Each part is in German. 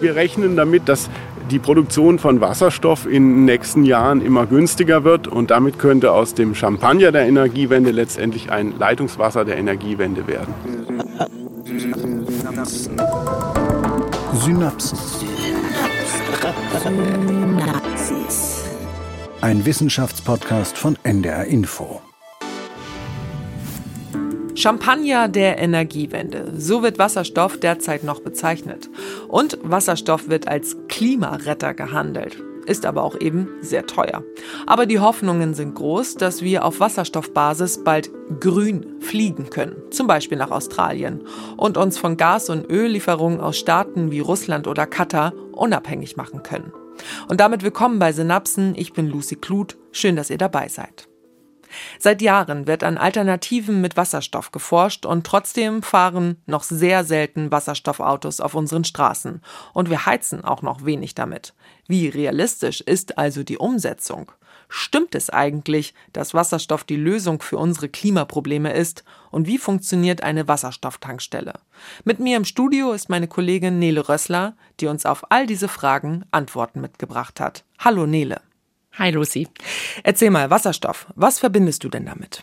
Wir rechnen damit, dass die Produktion von Wasserstoff in den nächsten Jahren immer günstiger wird und damit könnte aus dem Champagner der Energiewende letztendlich ein Leitungswasser der Energiewende werden. Synapsen. Ein Wissenschaftspodcast von NDR Info. Champagner der Energiewende. So wird Wasserstoff derzeit noch bezeichnet. Und Wasserstoff wird als Klimaretter gehandelt. Ist aber auch eben sehr teuer. Aber die Hoffnungen sind groß, dass wir auf Wasserstoffbasis bald grün fliegen können. Zum Beispiel nach Australien. Und uns von Gas- und Öllieferungen aus Staaten wie Russland oder Katar unabhängig machen können. Und damit willkommen bei Synapsen. Ich bin Lucy Kluth. Schön, dass ihr dabei seid. Seit Jahren wird an Alternativen mit Wasserstoff geforscht und trotzdem fahren noch sehr selten Wasserstoffautos auf unseren Straßen. Und wir heizen auch noch wenig damit. Wie realistisch ist also die Umsetzung? Stimmt es eigentlich, dass Wasserstoff die Lösung für unsere Klimaprobleme ist? Und wie funktioniert eine Wasserstofftankstelle? Mit mir im Studio ist meine Kollegin Nele Rössler, die uns auf all diese Fragen Antworten mitgebracht hat. Hallo Nele. Hi Lucy. Erzähl mal, Wasserstoff. Was verbindest du denn damit?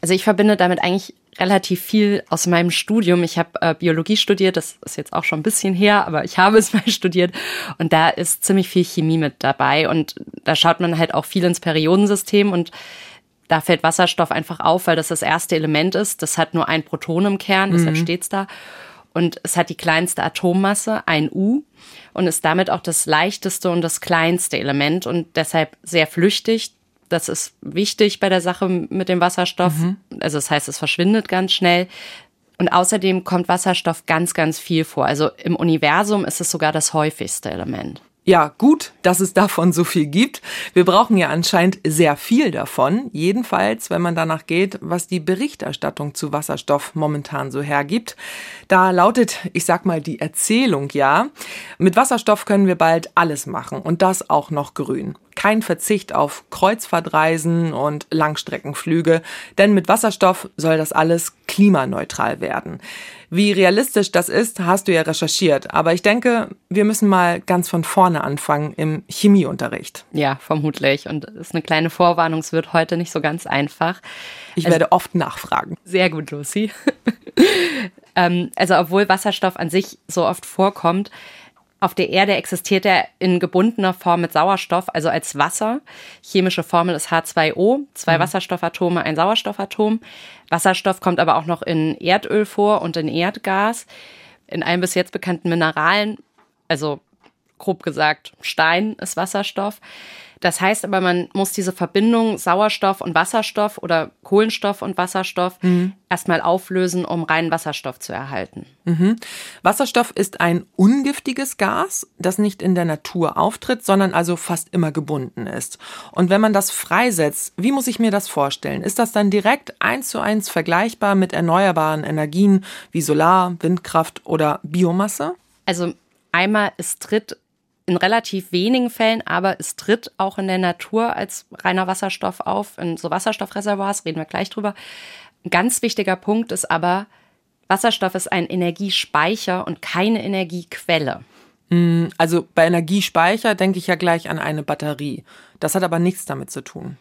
Also ich verbinde damit eigentlich relativ viel aus meinem Studium. Ich habe äh, Biologie studiert, das ist jetzt auch schon ein bisschen her, aber ich habe es mal studiert und da ist ziemlich viel Chemie mit dabei und da schaut man halt auch viel ins Periodensystem und da fällt Wasserstoff einfach auf, weil das das erste Element ist. Das hat nur ein Proton im Kern, deshalb mhm. steht's da. Und es hat die kleinste Atommasse, ein U, und ist damit auch das leichteste und das kleinste Element und deshalb sehr flüchtig. Das ist wichtig bei der Sache mit dem Wasserstoff. Mhm. Also das heißt, es verschwindet ganz schnell. Und außerdem kommt Wasserstoff ganz, ganz viel vor. Also im Universum ist es sogar das häufigste Element. Ja, gut, dass es davon so viel gibt. Wir brauchen ja anscheinend sehr viel davon. Jedenfalls, wenn man danach geht, was die Berichterstattung zu Wasserstoff momentan so hergibt. Da lautet, ich sag mal, die Erzählung ja. Mit Wasserstoff können wir bald alles machen und das auch noch grün kein Verzicht auf Kreuzfahrtreisen und Langstreckenflüge, denn mit Wasserstoff soll das alles klimaneutral werden. Wie realistisch das ist, hast du ja recherchiert, aber ich denke, wir müssen mal ganz von vorne anfangen im Chemieunterricht. Ja, vermutlich. Und es ist eine kleine Vorwarnung, es wird heute nicht so ganz einfach. Ich also, werde oft nachfragen. Sehr gut, Lucy. ähm, also obwohl Wasserstoff an sich so oft vorkommt, auf der Erde existiert er in gebundener Form mit Sauerstoff, also als Wasser. Chemische Formel ist H2O, zwei mhm. Wasserstoffatome, ein Sauerstoffatom. Wasserstoff kommt aber auch noch in Erdöl vor und in Erdgas. In allen bis jetzt bekannten Mineralen, also grob gesagt Stein ist Wasserstoff. Das heißt aber, man muss diese Verbindung Sauerstoff und Wasserstoff oder Kohlenstoff und Wasserstoff mhm. erstmal auflösen, um reinen Wasserstoff zu erhalten. Mhm. Wasserstoff ist ein ungiftiges Gas, das nicht in der Natur auftritt, sondern also fast immer gebunden ist. Und wenn man das freisetzt, wie muss ich mir das vorstellen? Ist das dann direkt eins zu eins vergleichbar mit erneuerbaren Energien wie Solar, Windkraft oder Biomasse? Also einmal, es tritt in relativ wenigen Fällen, aber es tritt auch in der Natur als reiner Wasserstoff auf, in so Wasserstoffreservoirs, reden wir gleich drüber. Ein ganz wichtiger Punkt ist aber, Wasserstoff ist ein Energiespeicher und keine Energiequelle. Mm, also bei Energiespeicher denke ich ja gleich an eine Batterie. Das hat aber nichts damit zu tun.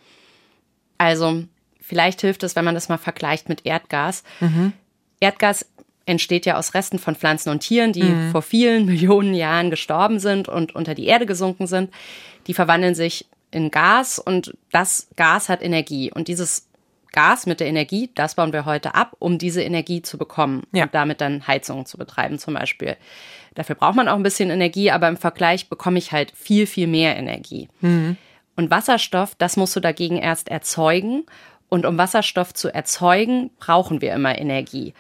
Also vielleicht hilft es, wenn man das mal vergleicht mit Erdgas. Mhm. Erdgas entsteht ja aus Resten von Pflanzen und Tieren, die mhm. vor vielen Millionen Jahren gestorben sind und unter die Erde gesunken sind. Die verwandeln sich in Gas und das Gas hat Energie. Und dieses Gas mit der Energie, das bauen wir heute ab, um diese Energie zu bekommen ja. und damit dann Heizungen zu betreiben zum Beispiel. Dafür braucht man auch ein bisschen Energie, aber im Vergleich bekomme ich halt viel, viel mehr Energie. Mhm. Und Wasserstoff, das musst du dagegen erst erzeugen. Und um Wasserstoff zu erzeugen, brauchen wir immer Energie.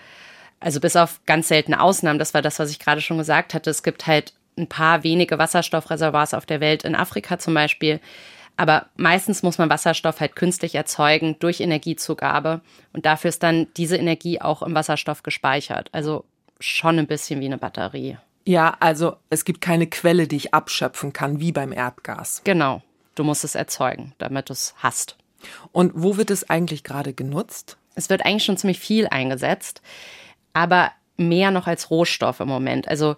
Also bis auf ganz seltene Ausnahmen, das war das, was ich gerade schon gesagt hatte. Es gibt halt ein paar wenige Wasserstoffreservoirs auf der Welt, in Afrika zum Beispiel. Aber meistens muss man Wasserstoff halt künstlich erzeugen durch Energiezugabe. Und dafür ist dann diese Energie auch im Wasserstoff gespeichert. Also schon ein bisschen wie eine Batterie. Ja, also es gibt keine Quelle, die ich abschöpfen kann, wie beim Erdgas. Genau. Du musst es erzeugen, damit du es hast. Und wo wird es eigentlich gerade genutzt? Es wird eigentlich schon ziemlich viel eingesetzt aber mehr noch als Rohstoff im Moment. Also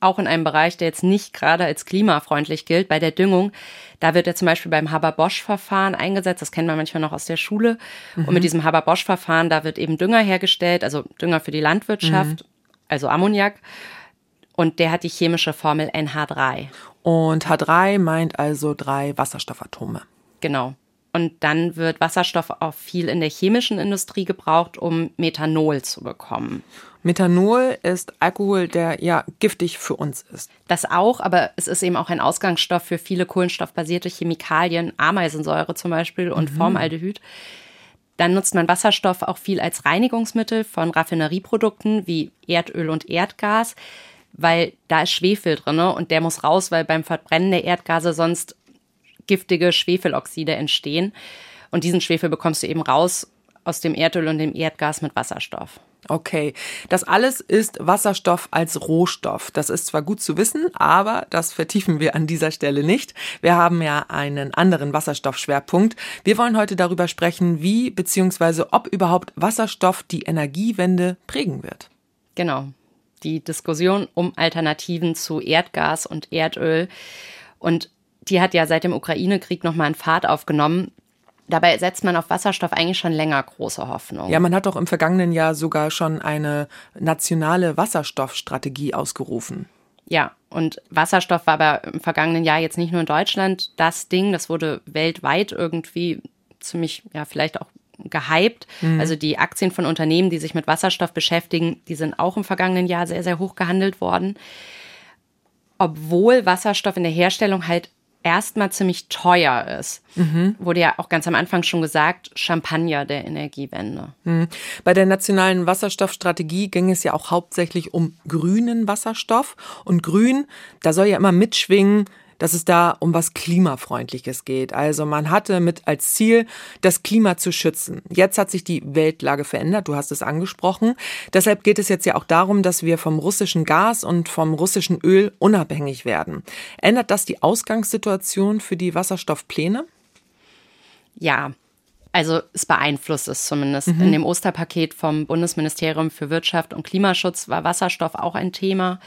auch in einem Bereich, der jetzt nicht gerade als klimafreundlich gilt, bei der Düngung. Da wird er zum Beispiel beim Haber-Bosch-Verfahren eingesetzt. Das kennt man manchmal noch aus der Schule. Mhm. Und mit diesem Haber-Bosch-Verfahren, da wird eben Dünger hergestellt, also Dünger für die Landwirtschaft, mhm. also Ammoniak. Und der hat die chemische Formel NH3. Und H3 meint also drei Wasserstoffatome. Genau. Und dann wird Wasserstoff auch viel in der chemischen Industrie gebraucht, um Methanol zu bekommen. Methanol ist Alkohol, der ja giftig für uns ist. Das auch, aber es ist eben auch ein Ausgangsstoff für viele kohlenstoffbasierte Chemikalien, Ameisensäure zum Beispiel und mhm. Formaldehyd. Dann nutzt man Wasserstoff auch viel als Reinigungsmittel von Raffinerieprodukten wie Erdöl und Erdgas, weil da ist Schwefel drin und der muss raus, weil beim Verbrennen der Erdgase sonst giftige Schwefeloxide entstehen. Und diesen Schwefel bekommst du eben raus aus dem Erdöl und dem Erdgas mit Wasserstoff. Okay, das alles ist Wasserstoff als Rohstoff. Das ist zwar gut zu wissen, aber das vertiefen wir an dieser Stelle nicht. Wir haben ja einen anderen Wasserstoffschwerpunkt. Wir wollen heute darüber sprechen, wie bzw. ob überhaupt Wasserstoff die Energiewende prägen wird. Genau. Die Diskussion um Alternativen zu Erdgas und Erdöl. Und die hat ja seit dem Ukraine-Krieg nochmal einen Fahrt aufgenommen. Dabei setzt man auf Wasserstoff eigentlich schon länger große Hoffnung. Ja, man hat doch im vergangenen Jahr sogar schon eine nationale Wasserstoffstrategie ausgerufen. Ja, und Wasserstoff war aber im vergangenen Jahr jetzt nicht nur in Deutschland das Ding, das wurde weltweit irgendwie ziemlich, ja, vielleicht auch gehypt. Mhm. Also die Aktien von Unternehmen, die sich mit Wasserstoff beschäftigen, die sind auch im vergangenen Jahr sehr, sehr hoch gehandelt worden. Obwohl Wasserstoff in der Herstellung halt erstmal ziemlich teuer ist. Mhm. Wurde ja auch ganz am Anfang schon gesagt, Champagner der Energiewende. Mhm. Bei der nationalen Wasserstoffstrategie ging es ja auch hauptsächlich um grünen Wasserstoff. Und grün, da soll ja immer mitschwingen, dass es da um was Klimafreundliches geht. Also man hatte mit als Ziel, das Klima zu schützen. Jetzt hat sich die Weltlage verändert, du hast es angesprochen. Deshalb geht es jetzt ja auch darum, dass wir vom russischen Gas und vom russischen Öl unabhängig werden. Ändert das die Ausgangssituation für die Wasserstoffpläne? Ja, also es beeinflusst es zumindest. Mhm. In dem Osterpaket vom Bundesministerium für Wirtschaft und Klimaschutz war Wasserstoff auch ein Thema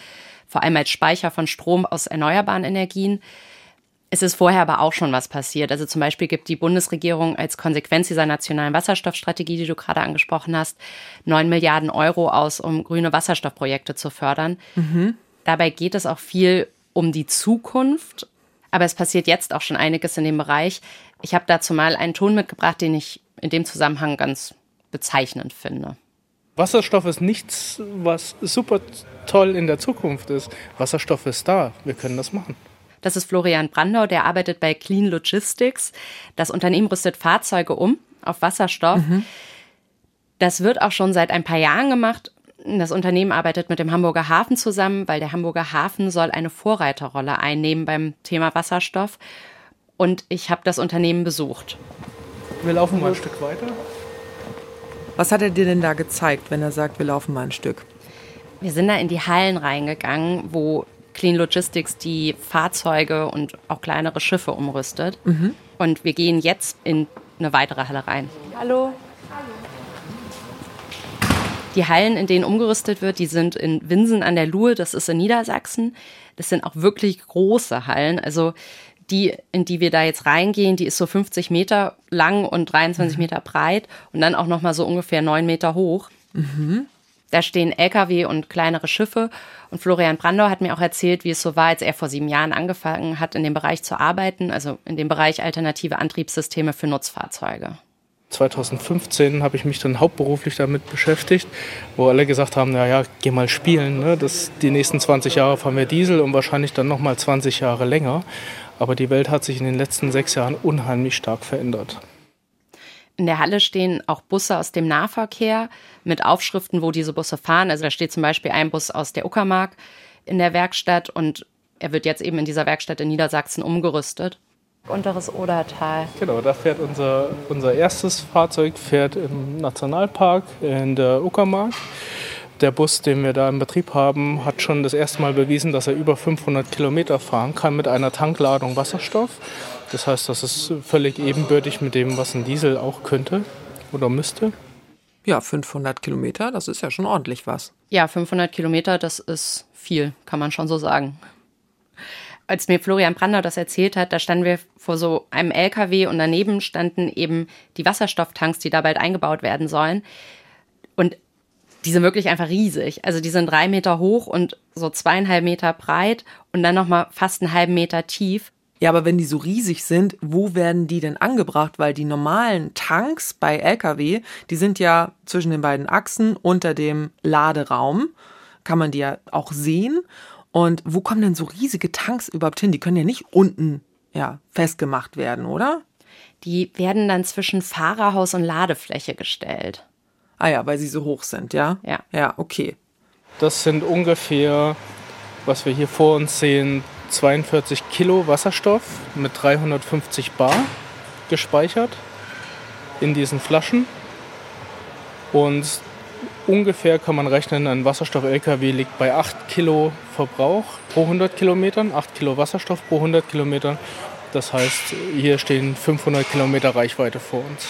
vor allem als Speicher von Strom aus erneuerbaren Energien. Es ist vorher aber auch schon was passiert. Also zum Beispiel gibt die Bundesregierung als Konsequenz dieser nationalen Wasserstoffstrategie, die du gerade angesprochen hast, neun Milliarden Euro aus, um grüne Wasserstoffprojekte zu fördern. Mhm. Dabei geht es auch viel um die Zukunft. Aber es passiert jetzt auch schon einiges in dem Bereich. Ich habe dazu mal einen Ton mitgebracht, den ich in dem Zusammenhang ganz bezeichnend finde. Wasserstoff ist nichts, was super toll in der Zukunft ist. Wasserstoff ist da. Wir können das machen. Das ist Florian Brandau, der arbeitet bei Clean Logistics. Das Unternehmen rüstet Fahrzeuge um auf Wasserstoff. Mhm. Das wird auch schon seit ein paar Jahren gemacht. Das Unternehmen arbeitet mit dem Hamburger Hafen zusammen, weil der Hamburger Hafen soll eine Vorreiterrolle einnehmen beim Thema Wasserstoff. Und ich habe das Unternehmen besucht. Wir laufen mal ein Stück weiter. Was hat er dir denn da gezeigt, wenn er sagt, wir laufen mal ein Stück? Wir sind da in die Hallen reingegangen, wo Clean Logistics die Fahrzeuge und auch kleinere Schiffe umrüstet. Mhm. Und wir gehen jetzt in eine weitere Halle rein. Hallo. Die Hallen, in denen umgerüstet wird, die sind in Winsen an der Luhe, das ist in Niedersachsen. Das sind auch wirklich große Hallen. Also die, in die wir da jetzt reingehen, die ist so 50 Meter lang und 23 mhm. Meter breit und dann auch noch mal so ungefähr 9 Meter hoch. Mhm. Da stehen LKW und kleinere Schiffe. Und Florian Brandau hat mir auch erzählt, wie es so war, als er vor sieben Jahren angefangen hat, in dem Bereich zu arbeiten, also in dem Bereich alternative Antriebssysteme für Nutzfahrzeuge. 2015 habe ich mich dann hauptberuflich damit beschäftigt, wo alle gesagt haben, naja, geh mal spielen. Ne? Das, die nächsten 20 Jahre fahren wir Diesel und wahrscheinlich dann nochmal 20 Jahre länger. Aber die Welt hat sich in den letzten sechs Jahren unheimlich stark verändert. In der Halle stehen auch Busse aus dem Nahverkehr mit Aufschriften, wo diese Busse fahren. Also da steht zum Beispiel ein Bus aus der Uckermark in der Werkstatt und er wird jetzt eben in dieser Werkstatt in Niedersachsen umgerüstet. Unteres Odertal. Genau, da fährt unser, unser erstes Fahrzeug fährt im Nationalpark in der Uckermark. Der Bus, den wir da im Betrieb haben, hat schon das erste Mal bewiesen, dass er über 500 Kilometer fahren kann mit einer Tankladung Wasserstoff. Das heißt, das ist völlig ebenbürtig mit dem, was ein Diesel auch könnte oder müsste. Ja, 500 Kilometer, das ist ja schon ordentlich was. Ja, 500 Kilometer, das ist viel, kann man schon so sagen. Als mir Florian Brandau das erzählt hat, da standen wir vor so einem LKW und daneben standen eben die Wasserstofftanks, die da bald eingebaut werden sollen. Die sind wirklich einfach riesig. Also die sind drei Meter hoch und so zweieinhalb Meter breit und dann nochmal fast einen halben Meter tief. Ja, aber wenn die so riesig sind, wo werden die denn angebracht? Weil die normalen Tanks bei LKW, die sind ja zwischen den beiden Achsen unter dem Laderaum. Kann man die ja auch sehen. Und wo kommen denn so riesige Tanks überhaupt hin? Die können ja nicht unten ja, festgemacht werden, oder? Die werden dann zwischen Fahrerhaus und Ladefläche gestellt. Ah ja, weil sie so hoch sind, ja? Ja. Ja, okay. Das sind ungefähr, was wir hier vor uns sehen, 42 Kilo Wasserstoff mit 350 Bar gespeichert in diesen Flaschen. Und ungefähr kann man rechnen, ein Wasserstoff-LKW liegt bei 8 Kilo Verbrauch pro 100 Kilometern, 8 Kilo Wasserstoff pro 100 Kilometern. Das heißt, hier stehen 500 Kilometer Reichweite vor uns.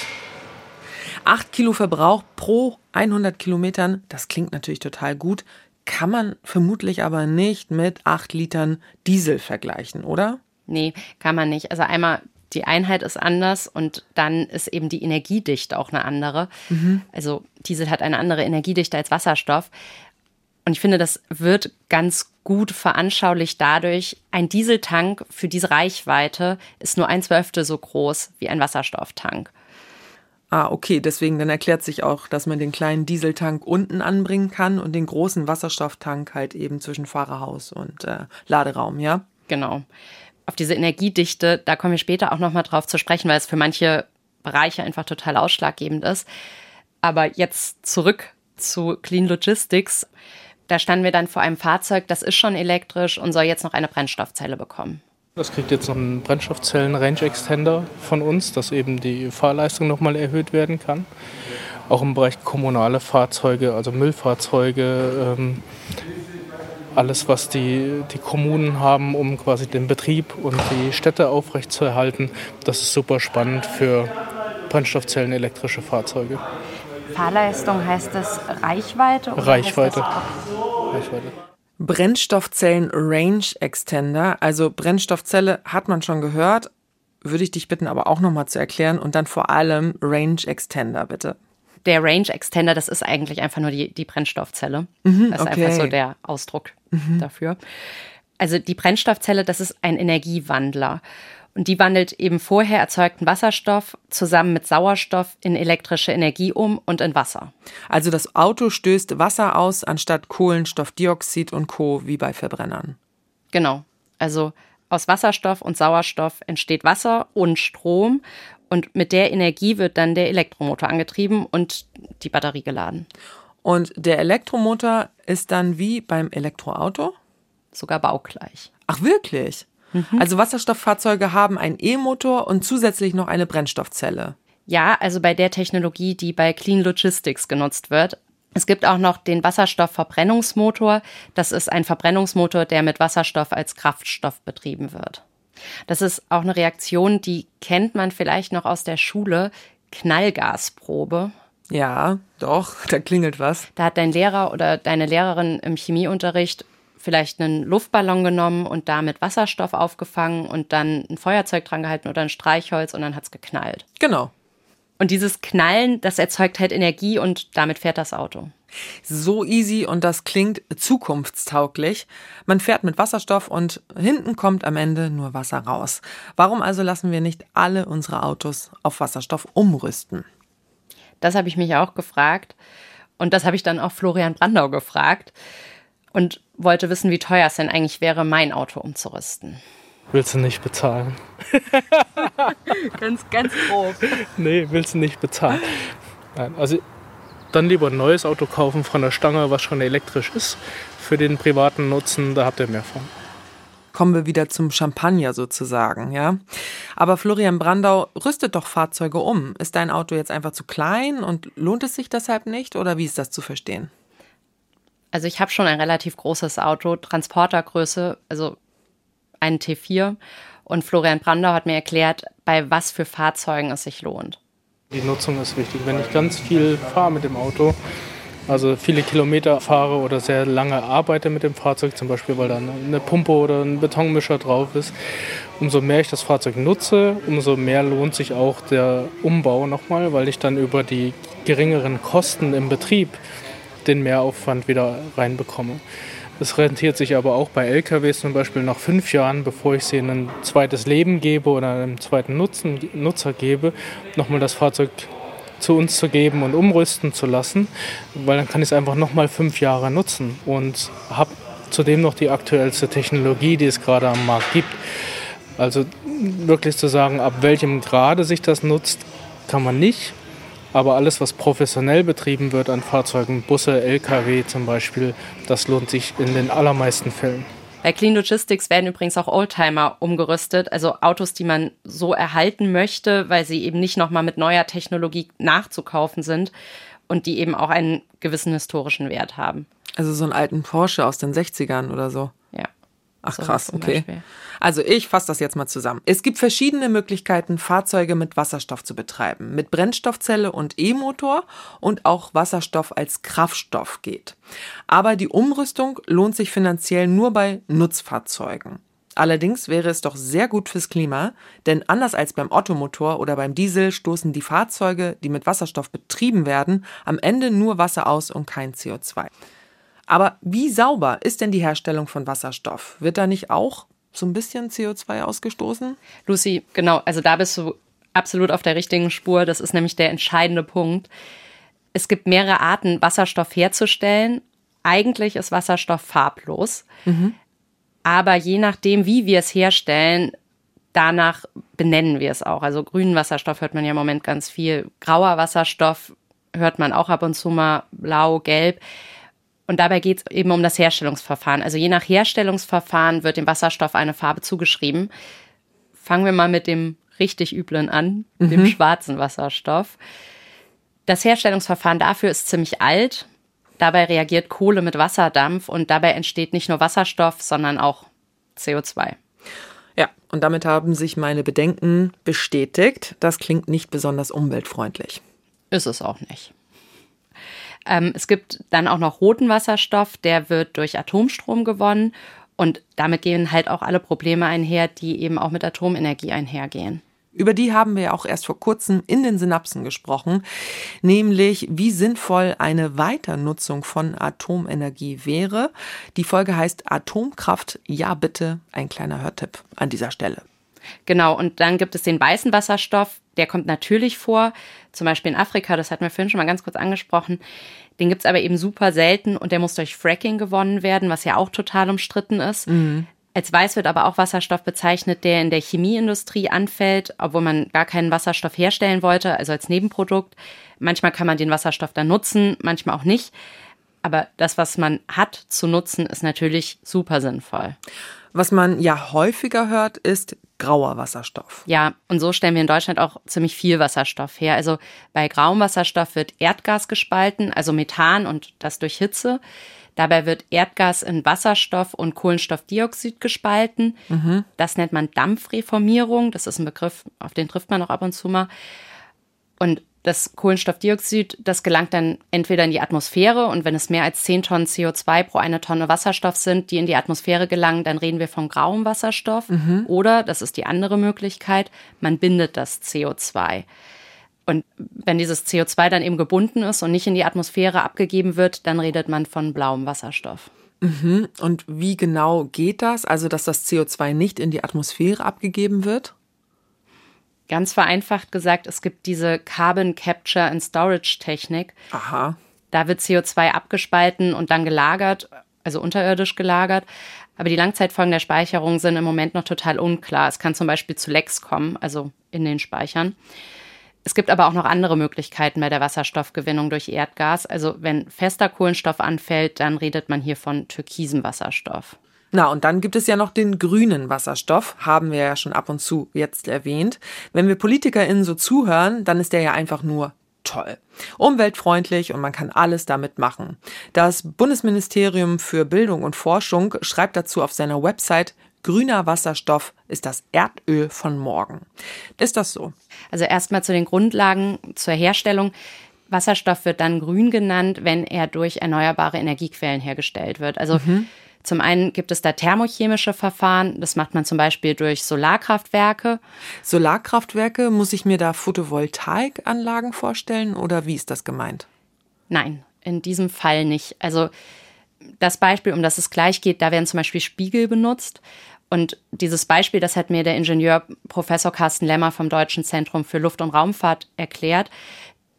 8 Kilo Verbrauch pro 100 Kilometern, das klingt natürlich total gut, kann man vermutlich aber nicht mit 8 Litern Diesel vergleichen, oder? Nee, kann man nicht. Also einmal die Einheit ist anders und dann ist eben die Energiedichte auch eine andere. Mhm. Also Diesel hat eine andere Energiedichte als Wasserstoff. Und ich finde, das wird ganz gut veranschaulicht dadurch, ein Dieseltank für diese Reichweite ist nur ein Zwölftel so groß wie ein Wasserstofftank. Ah, okay, deswegen dann erklärt sich auch, dass man den kleinen Dieseltank unten anbringen kann und den großen Wasserstofftank halt eben zwischen Fahrerhaus und äh, Laderaum, ja? Genau. Auf diese Energiedichte, da kommen wir später auch nochmal drauf zu sprechen, weil es für manche Bereiche einfach total ausschlaggebend ist. Aber jetzt zurück zu Clean Logistics. Da standen wir dann vor einem Fahrzeug, das ist schon elektrisch und soll jetzt noch eine Brennstoffzelle bekommen. Das kriegt jetzt noch einen Brennstoffzellen-Range-Extender von uns, dass eben die Fahrleistung nochmal erhöht werden kann. Auch im Bereich kommunale Fahrzeuge, also Müllfahrzeuge, ähm, alles, was die, die Kommunen haben, um quasi den Betrieb und die Städte aufrechtzuerhalten, das ist super spannend für Brennstoffzellen elektrische Fahrzeuge. Fahrleistung heißt das Reichweite? Reichweite. Reichweite. Brennstoffzellen Range Extender. Also Brennstoffzelle hat man schon gehört, würde ich dich bitten, aber auch nochmal zu erklären und dann vor allem Range Extender, bitte. Der Range Extender, das ist eigentlich einfach nur die, die Brennstoffzelle. Mhm, das ist okay. einfach so der Ausdruck mhm. dafür. Also die Brennstoffzelle, das ist ein Energiewandler. Und die wandelt eben vorher erzeugten Wasserstoff zusammen mit Sauerstoff in elektrische Energie um und in Wasser. Also das Auto stößt Wasser aus anstatt Kohlenstoffdioxid und Co. wie bei Verbrennern. Genau. Also aus Wasserstoff und Sauerstoff entsteht Wasser und Strom und mit der Energie wird dann der Elektromotor angetrieben und die Batterie geladen. Und der Elektromotor ist dann wie beim Elektroauto? Sogar baugleich. Ach wirklich? Mhm. Also Wasserstofffahrzeuge haben einen E-Motor und zusätzlich noch eine Brennstoffzelle. Ja, also bei der Technologie, die bei Clean Logistics genutzt wird. Es gibt auch noch den Wasserstoffverbrennungsmotor. Das ist ein Verbrennungsmotor, der mit Wasserstoff als Kraftstoff betrieben wird. Das ist auch eine Reaktion, die kennt man vielleicht noch aus der Schule. Knallgasprobe. Ja, doch, da klingelt was. Da hat dein Lehrer oder deine Lehrerin im Chemieunterricht vielleicht einen Luftballon genommen und damit Wasserstoff aufgefangen und dann ein Feuerzeug dran gehalten oder ein Streichholz und dann hat es geknallt. Genau. Und dieses Knallen, das erzeugt halt Energie und damit fährt das Auto. So easy und das klingt zukunftstauglich. Man fährt mit Wasserstoff und hinten kommt am Ende nur Wasser raus. Warum also lassen wir nicht alle unsere Autos auf Wasserstoff umrüsten? Das habe ich mich auch gefragt. Und das habe ich dann auch Florian Brandau gefragt und wollte wissen, wie teuer es denn eigentlich wäre, mein Auto umzurüsten. Willst du nicht bezahlen? ganz, ganz grob. Nee, willst du nicht bezahlen. Nein, also dann lieber ein neues Auto kaufen von der Stange, was schon elektrisch ist, für den privaten Nutzen, da habt ihr mehr von. Kommen wir wieder zum Champagner sozusagen, ja. Aber Florian Brandau rüstet doch Fahrzeuge um. Ist dein Auto jetzt einfach zu klein und lohnt es sich deshalb nicht oder wie ist das zu verstehen? Also ich habe schon ein relativ großes Auto, Transportergröße, also einen T4. Und Florian Brandau hat mir erklärt, bei was für Fahrzeugen es sich lohnt. Die Nutzung ist wichtig. Wenn ich ganz viel fahre mit dem Auto, also viele Kilometer fahre oder sehr lange arbeite mit dem Fahrzeug, zum Beispiel weil da eine Pumpe oder ein Betonmischer drauf ist, umso mehr ich das Fahrzeug nutze, umso mehr lohnt sich auch der Umbau nochmal, weil ich dann über die geringeren Kosten im Betrieb den Mehraufwand wieder reinbekomme. Es rentiert sich aber auch bei LKWs zum Beispiel nach fünf Jahren, bevor ich sie in ein zweites Leben gebe oder einem zweiten Nutzen, Nutzer gebe, nochmal das Fahrzeug zu uns zu geben und umrüsten zu lassen, weil dann kann ich es einfach nochmal fünf Jahre nutzen und habe zudem noch die aktuellste Technologie, die es gerade am Markt gibt. Also wirklich zu sagen, ab welchem Grade sich das nutzt, kann man nicht. Aber alles, was professionell betrieben wird an Fahrzeugen, Busse, Lkw zum Beispiel, das lohnt sich in den allermeisten Fällen. Bei Clean Logistics werden übrigens auch Oldtimer umgerüstet, also Autos, die man so erhalten möchte, weil sie eben nicht nochmal mit neuer Technologie nachzukaufen sind und die eben auch einen gewissen historischen Wert haben. Also so einen alten Porsche aus den 60ern oder so. Ach krass, okay. Beispiel. Also ich fasse das jetzt mal zusammen. Es gibt verschiedene Möglichkeiten, Fahrzeuge mit Wasserstoff zu betreiben. Mit Brennstoffzelle und E-Motor und auch Wasserstoff als Kraftstoff geht. Aber die Umrüstung lohnt sich finanziell nur bei Nutzfahrzeugen. Allerdings wäre es doch sehr gut fürs Klima, denn anders als beim Ottomotor oder beim Diesel stoßen die Fahrzeuge, die mit Wasserstoff betrieben werden, am Ende nur Wasser aus und kein CO2. Aber wie sauber ist denn die Herstellung von Wasserstoff? Wird da nicht auch so ein bisschen CO2 ausgestoßen? Lucy, genau, also da bist du absolut auf der richtigen Spur. Das ist nämlich der entscheidende Punkt. Es gibt mehrere Arten, Wasserstoff herzustellen. Eigentlich ist Wasserstoff farblos. Mhm. Aber je nachdem, wie wir es herstellen, danach benennen wir es auch. Also grünen Wasserstoff hört man ja im Moment ganz viel. Grauer Wasserstoff hört man auch ab und zu mal blau, gelb. Und dabei geht es eben um das Herstellungsverfahren. Also je nach Herstellungsverfahren wird dem Wasserstoff eine Farbe zugeschrieben. Fangen wir mal mit dem richtig üblen an, mhm. dem schwarzen Wasserstoff. Das Herstellungsverfahren dafür ist ziemlich alt. Dabei reagiert Kohle mit Wasserdampf und dabei entsteht nicht nur Wasserstoff, sondern auch CO2. Ja, und damit haben sich meine Bedenken bestätigt. Das klingt nicht besonders umweltfreundlich. Ist es auch nicht. Ähm, es gibt dann auch noch roten Wasserstoff, der wird durch Atomstrom gewonnen. Und damit gehen halt auch alle Probleme einher, die eben auch mit Atomenergie einhergehen. Über die haben wir auch erst vor kurzem in den Synapsen gesprochen, nämlich wie sinnvoll eine Weiternutzung von Atomenergie wäre. Die Folge heißt Atomkraft, ja bitte, ein kleiner Hörtipp an dieser Stelle. Genau, und dann gibt es den weißen Wasserstoff, der kommt natürlich vor, zum Beispiel in Afrika, das hatten wir vorhin schon mal ganz kurz angesprochen. Den gibt es aber eben super selten und der muss durch Fracking gewonnen werden, was ja auch total umstritten ist. Mhm. Als weiß wird aber auch Wasserstoff bezeichnet, der in der Chemieindustrie anfällt, obwohl man gar keinen Wasserstoff herstellen wollte, also als Nebenprodukt. Manchmal kann man den Wasserstoff dann nutzen, manchmal auch nicht. Aber das, was man hat zu nutzen, ist natürlich super sinnvoll. Was man ja häufiger hört, ist grauer Wasserstoff. Ja, und so stellen wir in Deutschland auch ziemlich viel Wasserstoff her. Also bei grauem Wasserstoff wird Erdgas gespalten, also Methan und das durch Hitze. Dabei wird Erdgas in Wasserstoff und Kohlenstoffdioxid gespalten. Mhm. Das nennt man Dampfreformierung. Das ist ein Begriff, auf den trifft man auch ab und zu mal. Und das Kohlenstoffdioxid, das gelangt dann entweder in die Atmosphäre und wenn es mehr als 10 Tonnen CO2 pro eine Tonne Wasserstoff sind, die in die Atmosphäre gelangen, dann reden wir von grauem Wasserstoff. Mhm. Oder, das ist die andere Möglichkeit, man bindet das CO2. Und wenn dieses CO2 dann eben gebunden ist und nicht in die Atmosphäre abgegeben wird, dann redet man von blauem Wasserstoff. Mhm. Und wie genau geht das? Also, dass das CO2 nicht in die Atmosphäre abgegeben wird? Ganz vereinfacht gesagt, es gibt diese Carbon Capture and Storage Technik. Aha. Da wird CO2 abgespalten und dann gelagert, also unterirdisch gelagert. Aber die Langzeitfolgen der Speicherung sind im Moment noch total unklar. Es kann zum Beispiel zu Lecks kommen, also in den Speichern. Es gibt aber auch noch andere Möglichkeiten bei der Wasserstoffgewinnung durch Erdgas. Also wenn fester Kohlenstoff anfällt, dann redet man hier von türkisem Wasserstoff. Na, und dann gibt es ja noch den grünen Wasserstoff, haben wir ja schon ab und zu jetzt erwähnt. Wenn wir PolitikerInnen so zuhören, dann ist der ja einfach nur toll. Umweltfreundlich und man kann alles damit machen. Das Bundesministerium für Bildung und Forschung schreibt dazu auf seiner Website, grüner Wasserstoff ist das Erdöl von morgen. Ist das so? Also erstmal zu den Grundlagen zur Herstellung. Wasserstoff wird dann grün genannt, wenn er durch erneuerbare Energiequellen hergestellt wird. Also mhm. Zum einen gibt es da thermochemische Verfahren. Das macht man zum Beispiel durch Solarkraftwerke. Solarkraftwerke, muss ich mir da Photovoltaikanlagen vorstellen oder wie ist das gemeint? Nein, in diesem Fall nicht. Also das Beispiel, um das es gleich geht, da werden zum Beispiel Spiegel benutzt. Und dieses Beispiel, das hat mir der Ingenieur Professor Carsten Lemmer vom Deutschen Zentrum für Luft- und Raumfahrt erklärt.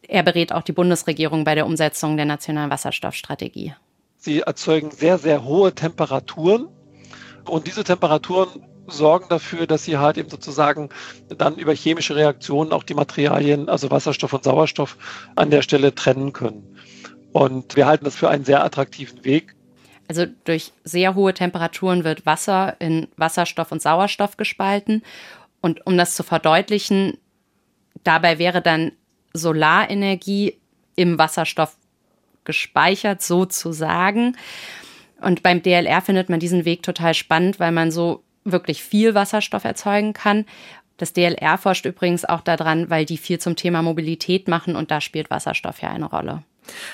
Er berät auch die Bundesregierung bei der Umsetzung der nationalen Wasserstoffstrategie. Sie erzeugen sehr, sehr hohe Temperaturen. Und diese Temperaturen sorgen dafür, dass sie halt eben sozusagen dann über chemische Reaktionen auch die Materialien, also Wasserstoff und Sauerstoff, an der Stelle trennen können. Und wir halten das für einen sehr attraktiven Weg. Also durch sehr hohe Temperaturen wird Wasser in Wasserstoff und Sauerstoff gespalten. Und um das zu verdeutlichen, dabei wäre dann Solarenergie im Wasserstoff gespeichert sozusagen. Und beim DLR findet man diesen Weg total spannend, weil man so wirklich viel Wasserstoff erzeugen kann. Das DLR forscht übrigens auch daran, weil die viel zum Thema Mobilität machen und da spielt Wasserstoff ja eine Rolle.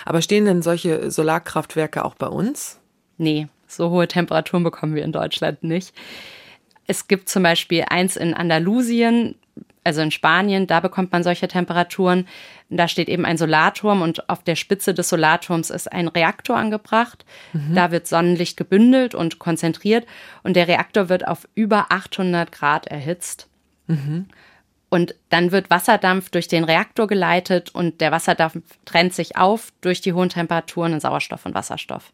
Aber stehen denn solche Solarkraftwerke auch bei uns? Nee, so hohe Temperaturen bekommen wir in Deutschland nicht. Es gibt zum Beispiel eins in Andalusien, also in Spanien, da bekommt man solche Temperaturen. Da steht eben ein Solarturm und auf der Spitze des Solarturms ist ein Reaktor angebracht. Mhm. Da wird Sonnenlicht gebündelt und konzentriert und der Reaktor wird auf über 800 Grad erhitzt. Mhm. Und dann wird Wasserdampf durch den Reaktor geleitet und der Wasserdampf trennt sich auf durch die hohen Temperaturen in Sauerstoff und Wasserstoff.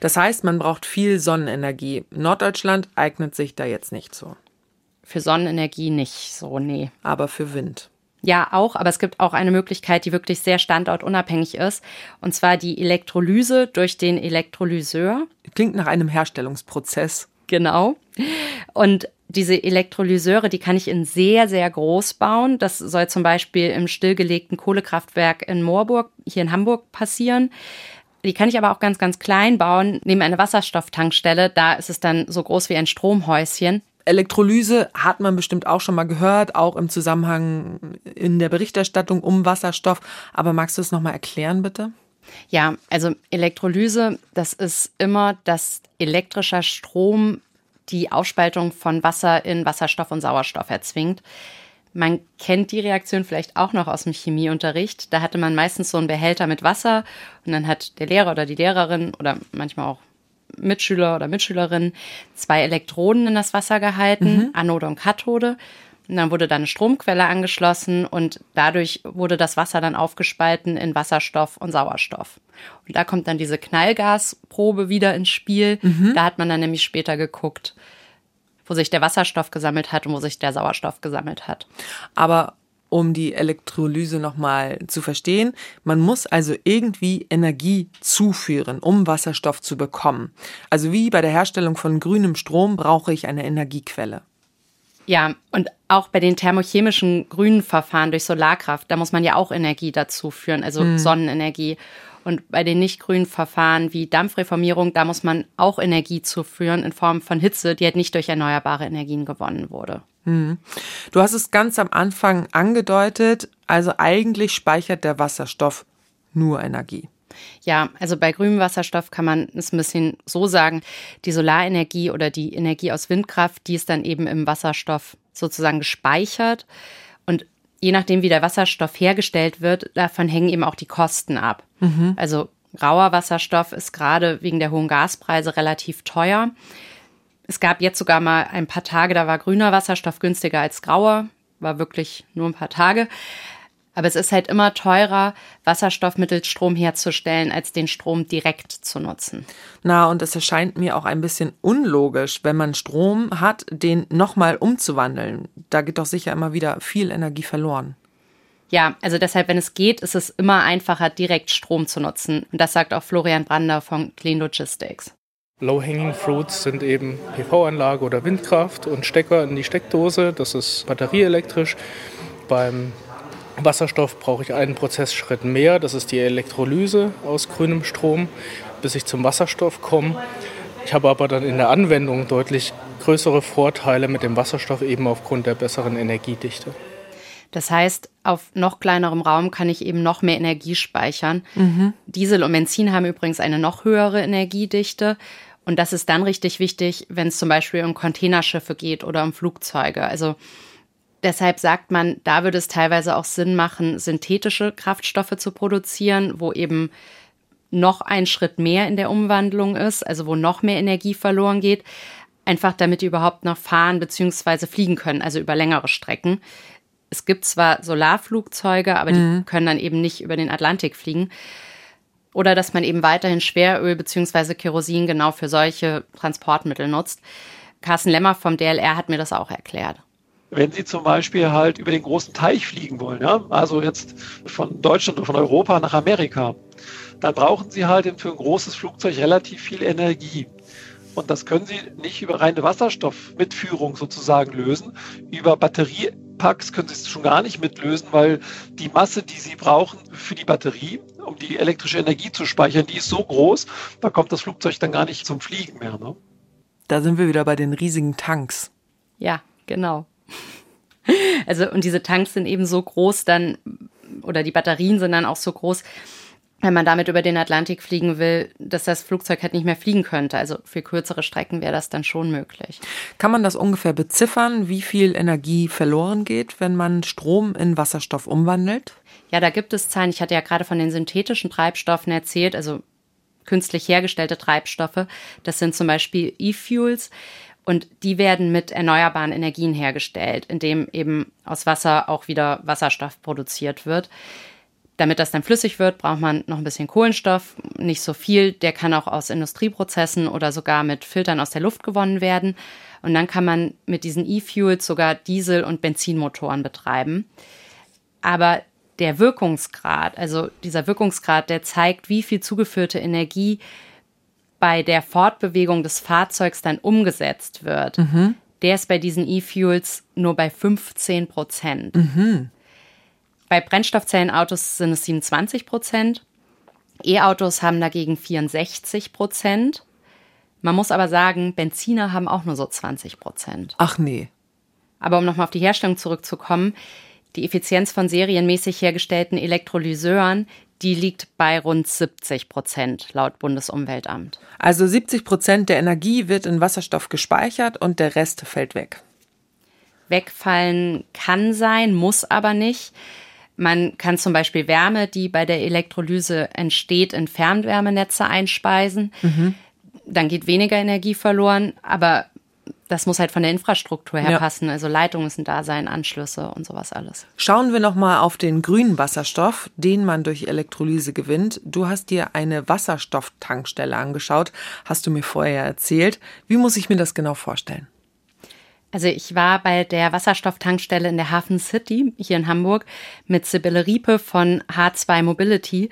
Das heißt, man braucht viel Sonnenenergie. Norddeutschland eignet sich da jetzt nicht so. Für Sonnenenergie nicht so, nee. Aber für Wind. Ja, auch, aber es gibt auch eine Möglichkeit, die wirklich sehr standortunabhängig ist, und zwar die Elektrolyse durch den Elektrolyseur. Klingt nach einem Herstellungsprozess. Genau. Und diese Elektrolyseure, die kann ich in sehr, sehr groß bauen. Das soll zum Beispiel im stillgelegten Kohlekraftwerk in Moorburg hier in Hamburg passieren. Die kann ich aber auch ganz, ganz klein bauen, neben eine Wasserstofftankstelle. Da ist es dann so groß wie ein Stromhäuschen. Elektrolyse hat man bestimmt auch schon mal gehört, auch im Zusammenhang in der Berichterstattung um Wasserstoff. Aber magst du es nochmal erklären, bitte? Ja, also Elektrolyse, das ist immer, dass elektrischer Strom die Aufspaltung von Wasser in Wasserstoff und Sauerstoff erzwingt. Man kennt die Reaktion vielleicht auch noch aus dem Chemieunterricht. Da hatte man meistens so einen Behälter mit Wasser und dann hat der Lehrer oder die Lehrerin oder manchmal auch Mitschüler oder Mitschülerin zwei Elektroden in das Wasser gehalten, mhm. Anode und Kathode. Und dann wurde da eine Stromquelle angeschlossen und dadurch wurde das Wasser dann aufgespalten in Wasserstoff und Sauerstoff. Und da kommt dann diese Knallgasprobe wieder ins Spiel. Mhm. Da hat man dann nämlich später geguckt, wo sich der Wasserstoff gesammelt hat und wo sich der Sauerstoff gesammelt hat. Aber um die Elektrolyse nochmal zu verstehen. Man muss also irgendwie Energie zuführen, um Wasserstoff zu bekommen. Also wie bei der Herstellung von grünem Strom brauche ich eine Energiequelle. Ja, und auch bei den thermochemischen grünen Verfahren durch Solarkraft, da muss man ja auch Energie dazu führen, also hm. Sonnenenergie. Und bei den nicht grünen Verfahren wie Dampfreformierung, da muss man auch Energie zuführen in Form von Hitze, die halt nicht durch erneuerbare Energien gewonnen wurde. Hm. Du hast es ganz am Anfang angedeutet, also eigentlich speichert der Wasserstoff nur Energie. Ja, also bei grünem Wasserstoff kann man es ein bisschen so sagen, die Solarenergie oder die Energie aus Windkraft, die ist dann eben im Wasserstoff sozusagen gespeichert. Und je nachdem, wie der Wasserstoff hergestellt wird, davon hängen eben auch die Kosten ab. Mhm. Also grauer Wasserstoff ist gerade wegen der hohen Gaspreise relativ teuer. Es gab jetzt sogar mal ein paar Tage, da war grüner Wasserstoff günstiger als grauer, war wirklich nur ein paar Tage. Aber es ist halt immer teurer, Wasserstoff mittels Strom herzustellen, als den Strom direkt zu nutzen. Na, und es erscheint mir auch ein bisschen unlogisch, wenn man Strom hat, den nochmal umzuwandeln. Da geht doch sicher immer wieder viel Energie verloren. Ja, also deshalb, wenn es geht, ist es immer einfacher, direkt Strom zu nutzen. Und das sagt auch Florian Brander von Clean Logistics. Low-Hanging Fruits sind eben PV-Anlage oder Windkraft und Stecker in die Steckdose. Das ist batterieelektrisch. Beim Wasserstoff brauche ich einen Prozessschritt mehr, das ist die Elektrolyse aus grünem Strom, bis ich zum Wasserstoff komme. Ich habe aber dann in der Anwendung deutlich größere Vorteile mit dem Wasserstoff eben aufgrund der besseren Energiedichte. Das heißt, auf noch kleinerem Raum kann ich eben noch mehr Energie speichern. Mhm. Diesel und Benzin haben übrigens eine noch höhere Energiedichte. Und das ist dann richtig wichtig, wenn es zum Beispiel um Containerschiffe geht oder um Flugzeuge. Also deshalb sagt man, da würde es teilweise auch Sinn machen, synthetische Kraftstoffe zu produzieren, wo eben noch ein Schritt mehr in der Umwandlung ist, also wo noch mehr Energie verloren geht, einfach damit die überhaupt noch fahren bzw. fliegen können, also über längere Strecken. Es gibt zwar Solarflugzeuge, aber mhm. die können dann eben nicht über den Atlantik fliegen. Oder dass man eben weiterhin Schweröl bzw. Kerosin genau für solche Transportmittel nutzt. Carsten Lemmer vom DLR hat mir das auch erklärt. Wenn Sie zum Beispiel halt über den großen Teich fliegen wollen, ja, also jetzt von Deutschland oder von Europa nach Amerika, dann brauchen Sie halt für ein großes Flugzeug relativ viel Energie. Und das können Sie nicht über reine Wasserstoffmitführung sozusagen lösen. Über Batteriepacks können Sie es schon gar nicht mitlösen, weil die Masse, die Sie brauchen für die Batterie, um die elektrische Energie zu speichern, die ist so groß, da kommt das Flugzeug dann gar nicht zum Fliegen mehr. Ne? Da sind wir wieder bei den riesigen Tanks. Ja, genau. Also, und diese Tanks sind eben so groß dann, oder die Batterien sind dann auch so groß, wenn man damit über den Atlantik fliegen will, dass das Flugzeug halt nicht mehr fliegen könnte. Also für kürzere Strecken wäre das dann schon möglich. Kann man das ungefähr beziffern, wie viel Energie verloren geht, wenn man Strom in Wasserstoff umwandelt? Ja, da gibt es Zahlen. Ich hatte ja gerade von den synthetischen Treibstoffen erzählt, also künstlich hergestellte Treibstoffe. Das sind zum Beispiel E-Fuels. Und die werden mit erneuerbaren Energien hergestellt, indem eben aus Wasser auch wieder Wasserstoff produziert wird. Damit das dann flüssig wird, braucht man noch ein bisschen Kohlenstoff, nicht so viel. Der kann auch aus Industrieprozessen oder sogar mit Filtern aus der Luft gewonnen werden. Und dann kann man mit diesen E-Fuels sogar Diesel- und Benzinmotoren betreiben. Aber der Wirkungsgrad, also dieser Wirkungsgrad, der zeigt, wie viel zugeführte Energie bei der Fortbewegung des Fahrzeugs dann umgesetzt wird. Mhm. Der ist bei diesen E-Fuels nur bei 15 Prozent. Mhm. Bei Brennstoffzellenautos sind es 27 Prozent. E-Autos haben dagegen 64 Prozent. Man muss aber sagen, Benziner haben auch nur so 20 Prozent. Ach nee. Aber um nochmal auf die Herstellung zurückzukommen, die Effizienz von serienmäßig hergestellten Elektrolyseuren, die liegt bei rund 70 Prozent laut Bundesumweltamt. Also 70 Prozent der Energie wird in Wasserstoff gespeichert und der Rest fällt weg. Wegfallen kann sein, muss aber nicht. Man kann zum Beispiel Wärme, die bei der Elektrolyse entsteht, in Fernwärmenetze einspeisen. Mhm. Dann geht weniger Energie verloren, aber das muss halt von der Infrastruktur her ja. passen. Also Leitungen müssen da sein, Anschlüsse und sowas alles. Schauen wir nochmal auf den grünen Wasserstoff, den man durch Elektrolyse gewinnt. Du hast dir eine Wasserstofftankstelle angeschaut, hast du mir vorher erzählt. Wie muss ich mir das genau vorstellen? Also ich war bei der Wasserstofftankstelle in der Hafen City hier in Hamburg mit Sibylle Riepe von H2 Mobility.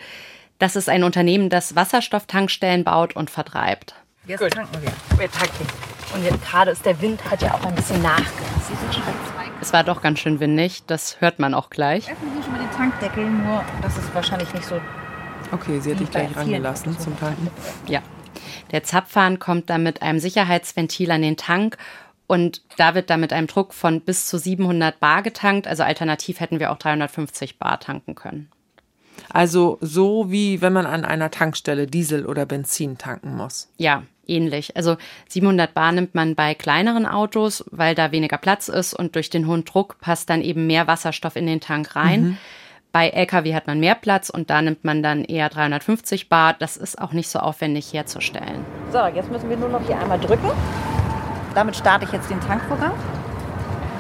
Das ist ein Unternehmen, das Wasserstofftankstellen baut und vertreibt. Jetzt Gut. tanken wir. Wir tanken. Und jetzt gerade ist der Wind hat ja auch ein bisschen nachgelassen. Es war doch ganz schön windig, das hört man auch gleich. Öffnen Sie schon mal den Tankdeckel, nur das ist wahrscheinlich nicht so. Okay, sie hat dich gleich rangelassen zum Tanken. Ja. Der Zapfhahn kommt dann mit einem Sicherheitsventil an den Tank und da wird dann mit einem Druck von bis zu 700 Bar getankt. Also alternativ hätten wir auch 350 Bar tanken können. Also so wie wenn man an einer Tankstelle Diesel oder Benzin tanken muss. Ja, ähnlich. Also 700 Bar nimmt man bei kleineren Autos, weil da weniger Platz ist und durch den hohen Druck passt dann eben mehr Wasserstoff in den Tank rein. Mhm. Bei Lkw hat man mehr Platz und da nimmt man dann eher 350 Bar. Das ist auch nicht so aufwendig herzustellen. So, jetzt müssen wir nur noch hier einmal drücken. Damit starte ich jetzt den Tankvorgang.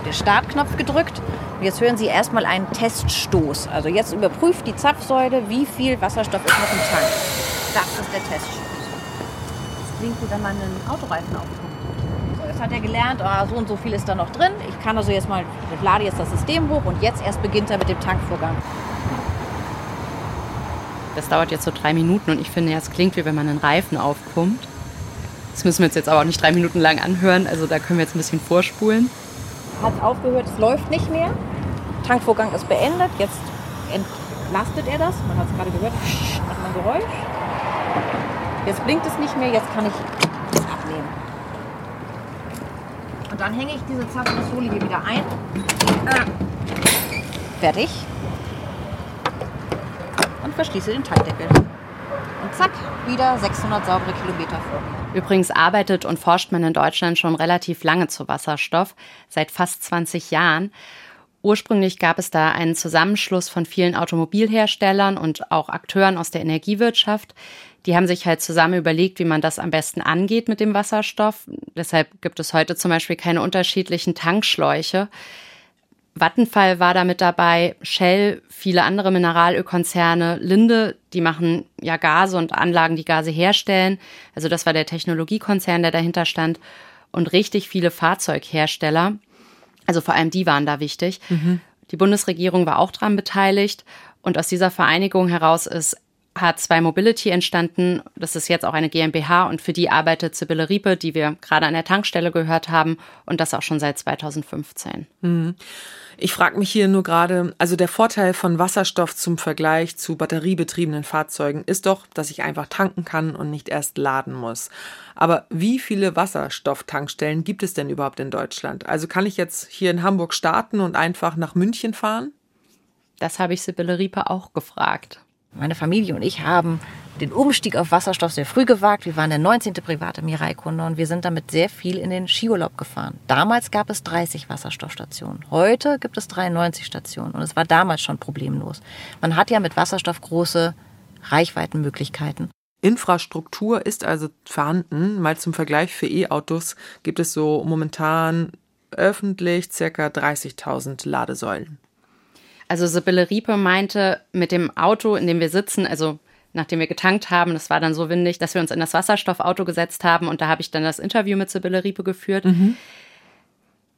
Der Startknopf gedrückt. Und jetzt hören Sie erstmal einen Teststoß. Also jetzt überprüft die Zapfsäule, wie viel Wasserstoff ist noch im Tank. Das ist der Teststoß. Das klingt wie wenn man einen Autoreifen aufpumpt. So, jetzt hat er gelernt, oh, so und so viel ist da noch drin. Ich kann also jetzt mal, ich lade jetzt das System hoch und jetzt erst beginnt er mit dem Tankvorgang. Das dauert jetzt so drei Minuten und ich finde, es klingt wie wenn man einen Reifen aufpumpt. Das müssen wir uns jetzt aber auch nicht drei Minuten lang anhören, also da können wir jetzt ein bisschen vorspulen. Hat aufgehört, es läuft nicht mehr. Tankvorgang ist beendet. Jetzt entlastet er das. Man hat es gerade gehört, macht man Geräusch. Jetzt blinkt es nicht mehr, jetzt kann ich es abnehmen. Und dann hänge ich diese Zapfpistole hier wieder ein. Äh, fertig. Und verschließe den Tankdeckel. Und zack, wieder 600 saubere Kilometer vor mir. Übrigens arbeitet und forscht man in Deutschland schon relativ lange zu Wasserstoff, seit fast 20 Jahren. Ursprünglich gab es da einen Zusammenschluss von vielen Automobilherstellern und auch Akteuren aus der Energiewirtschaft. Die haben sich halt zusammen überlegt, wie man das am besten angeht mit dem Wasserstoff. Deshalb gibt es heute zum Beispiel keine unterschiedlichen Tankschläuche. Vattenfall war da mit dabei, Shell, viele andere Mineralölkonzerne, Linde, die machen ja Gase und Anlagen, die Gase herstellen. Also das war der Technologiekonzern, der dahinter stand. Und richtig viele Fahrzeughersteller. Also vor allem die waren da wichtig. Mhm. Die Bundesregierung war auch daran beteiligt. Und aus dieser Vereinigung heraus ist H2 Mobility entstanden. Das ist jetzt auch eine GmbH und für die arbeitet Sibylle Riepe, die wir gerade an der Tankstelle gehört haben und das auch schon seit 2015. Mhm. Ich frage mich hier nur gerade, also der Vorteil von Wasserstoff zum Vergleich zu batteriebetriebenen Fahrzeugen ist doch, dass ich einfach tanken kann und nicht erst laden muss. Aber wie viele Wasserstofftankstellen gibt es denn überhaupt in Deutschland? Also kann ich jetzt hier in Hamburg starten und einfach nach München fahren? Das habe ich Sibylle Riepe auch gefragt. Meine Familie und ich haben den Umstieg auf Wasserstoff sehr früh gewagt. Wir waren der 19. private Mirai-Kunde und wir sind damit sehr viel in den Skiurlaub gefahren. Damals gab es 30 Wasserstoffstationen. Heute gibt es 93 Stationen und es war damals schon problemlos. Man hat ja mit Wasserstoff große Reichweitenmöglichkeiten. Infrastruktur ist also vorhanden. Mal zum Vergleich für E-Autos gibt es so momentan öffentlich circa 30.000 Ladesäulen. Also Sibylle Riepe meinte, mit dem Auto, in dem wir sitzen, also nachdem wir getankt haben, das war dann so windig, dass wir uns in das Wasserstoffauto gesetzt haben und da habe ich dann das Interview mit Sibylle Riepe geführt. Mhm.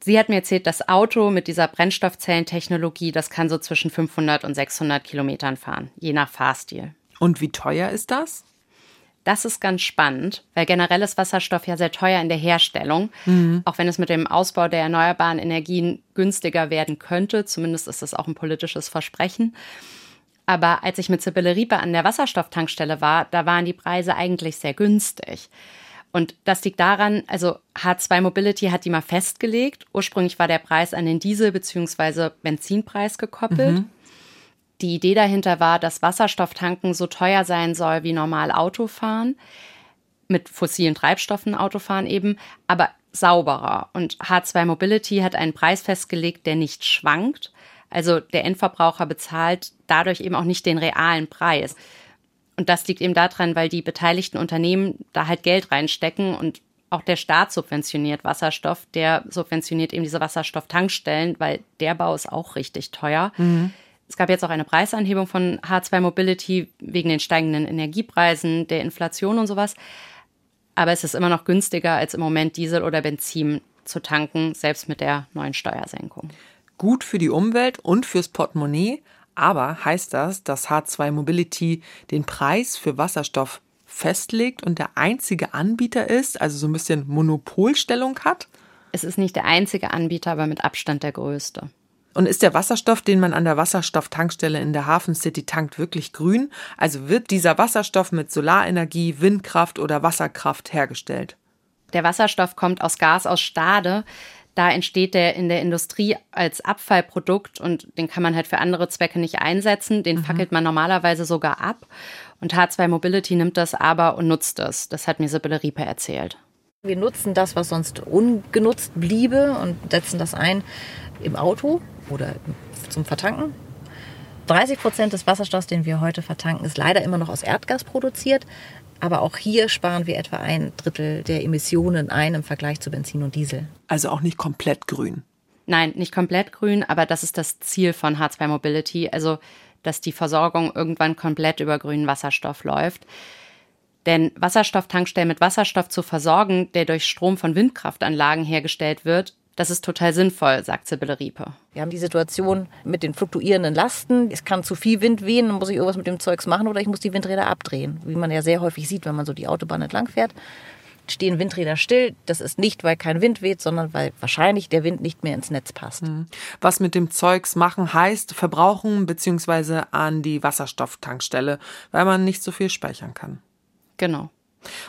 Sie hat mir erzählt, das Auto mit dieser Brennstoffzellentechnologie, das kann so zwischen 500 und 600 Kilometern fahren, je nach Fahrstil. Und wie teuer ist das? Das ist ganz spannend, weil generell ist Wasserstoff ja sehr teuer in der Herstellung. Mhm. Auch wenn es mit dem Ausbau der erneuerbaren Energien günstiger werden könnte. Zumindest ist das auch ein politisches Versprechen. Aber als ich mit Sibylle Riepe an der Wasserstofftankstelle war, da waren die Preise eigentlich sehr günstig. Und das liegt daran, also H2 Mobility hat die mal festgelegt. Ursprünglich war der Preis an den Diesel- bzw. Benzinpreis gekoppelt. Mhm. Die Idee dahinter war, dass Wasserstofftanken so teuer sein soll wie normal Autofahren, mit fossilen Treibstoffen Autofahren eben, aber sauberer. Und H2 Mobility hat einen Preis festgelegt, der nicht schwankt. Also der Endverbraucher bezahlt dadurch eben auch nicht den realen Preis. Und das liegt eben daran, weil die beteiligten Unternehmen da halt Geld reinstecken und auch der Staat subventioniert Wasserstoff. Der subventioniert eben diese Wasserstofftankstellen, weil der Bau ist auch richtig teuer. Mhm. Es gab jetzt auch eine Preisanhebung von H2 Mobility wegen den steigenden Energiepreisen, der Inflation und sowas. Aber es ist immer noch günstiger, als im Moment Diesel oder Benzin zu tanken, selbst mit der neuen Steuersenkung. Gut für die Umwelt und fürs Portemonnaie. Aber heißt das, dass H2 Mobility den Preis für Wasserstoff festlegt und der einzige Anbieter ist, also so ein bisschen Monopolstellung hat? Es ist nicht der einzige Anbieter, aber mit Abstand der größte. Und ist der Wasserstoff, den man an der Wasserstofftankstelle in der Hafen City tankt, wirklich grün? Also wird dieser Wasserstoff mit Solarenergie, Windkraft oder Wasserkraft hergestellt? Der Wasserstoff kommt aus Gas aus Stade. Da entsteht der in der Industrie als Abfallprodukt und den kann man halt für andere Zwecke nicht einsetzen. Den mhm. fackelt man normalerweise sogar ab. Und H2 Mobility nimmt das aber und nutzt es. Das hat mir Sibylle Riepe erzählt. Wir nutzen das, was sonst ungenutzt bliebe und setzen das ein im Auto oder zum Vertanken. 30 Prozent des Wasserstoffs, den wir heute vertanken, ist leider immer noch aus Erdgas produziert. Aber auch hier sparen wir etwa ein Drittel der Emissionen ein im Vergleich zu Benzin und Diesel. Also auch nicht komplett grün. Nein, nicht komplett grün, aber das ist das Ziel von H2 Mobility, also dass die Versorgung irgendwann komplett über grünen Wasserstoff läuft. Denn Wasserstofftankstellen mit Wasserstoff zu versorgen, der durch Strom von Windkraftanlagen hergestellt wird, das ist total sinnvoll, sagt Sibylle Riepe. Wir haben die Situation mit den fluktuierenden Lasten. Es kann zu viel Wind wehen, dann muss ich irgendwas mit dem Zeugs machen oder ich muss die Windräder abdrehen. Wie man ja sehr häufig sieht, wenn man so die Autobahn entlang fährt stehen Windräder still. Das ist nicht, weil kein Wind weht, sondern weil wahrscheinlich der Wind nicht mehr ins Netz passt. Mhm. Was mit dem Zeugs machen heißt, verbrauchen bzw. an die Wasserstofftankstelle, weil man nicht so viel speichern kann. Genau.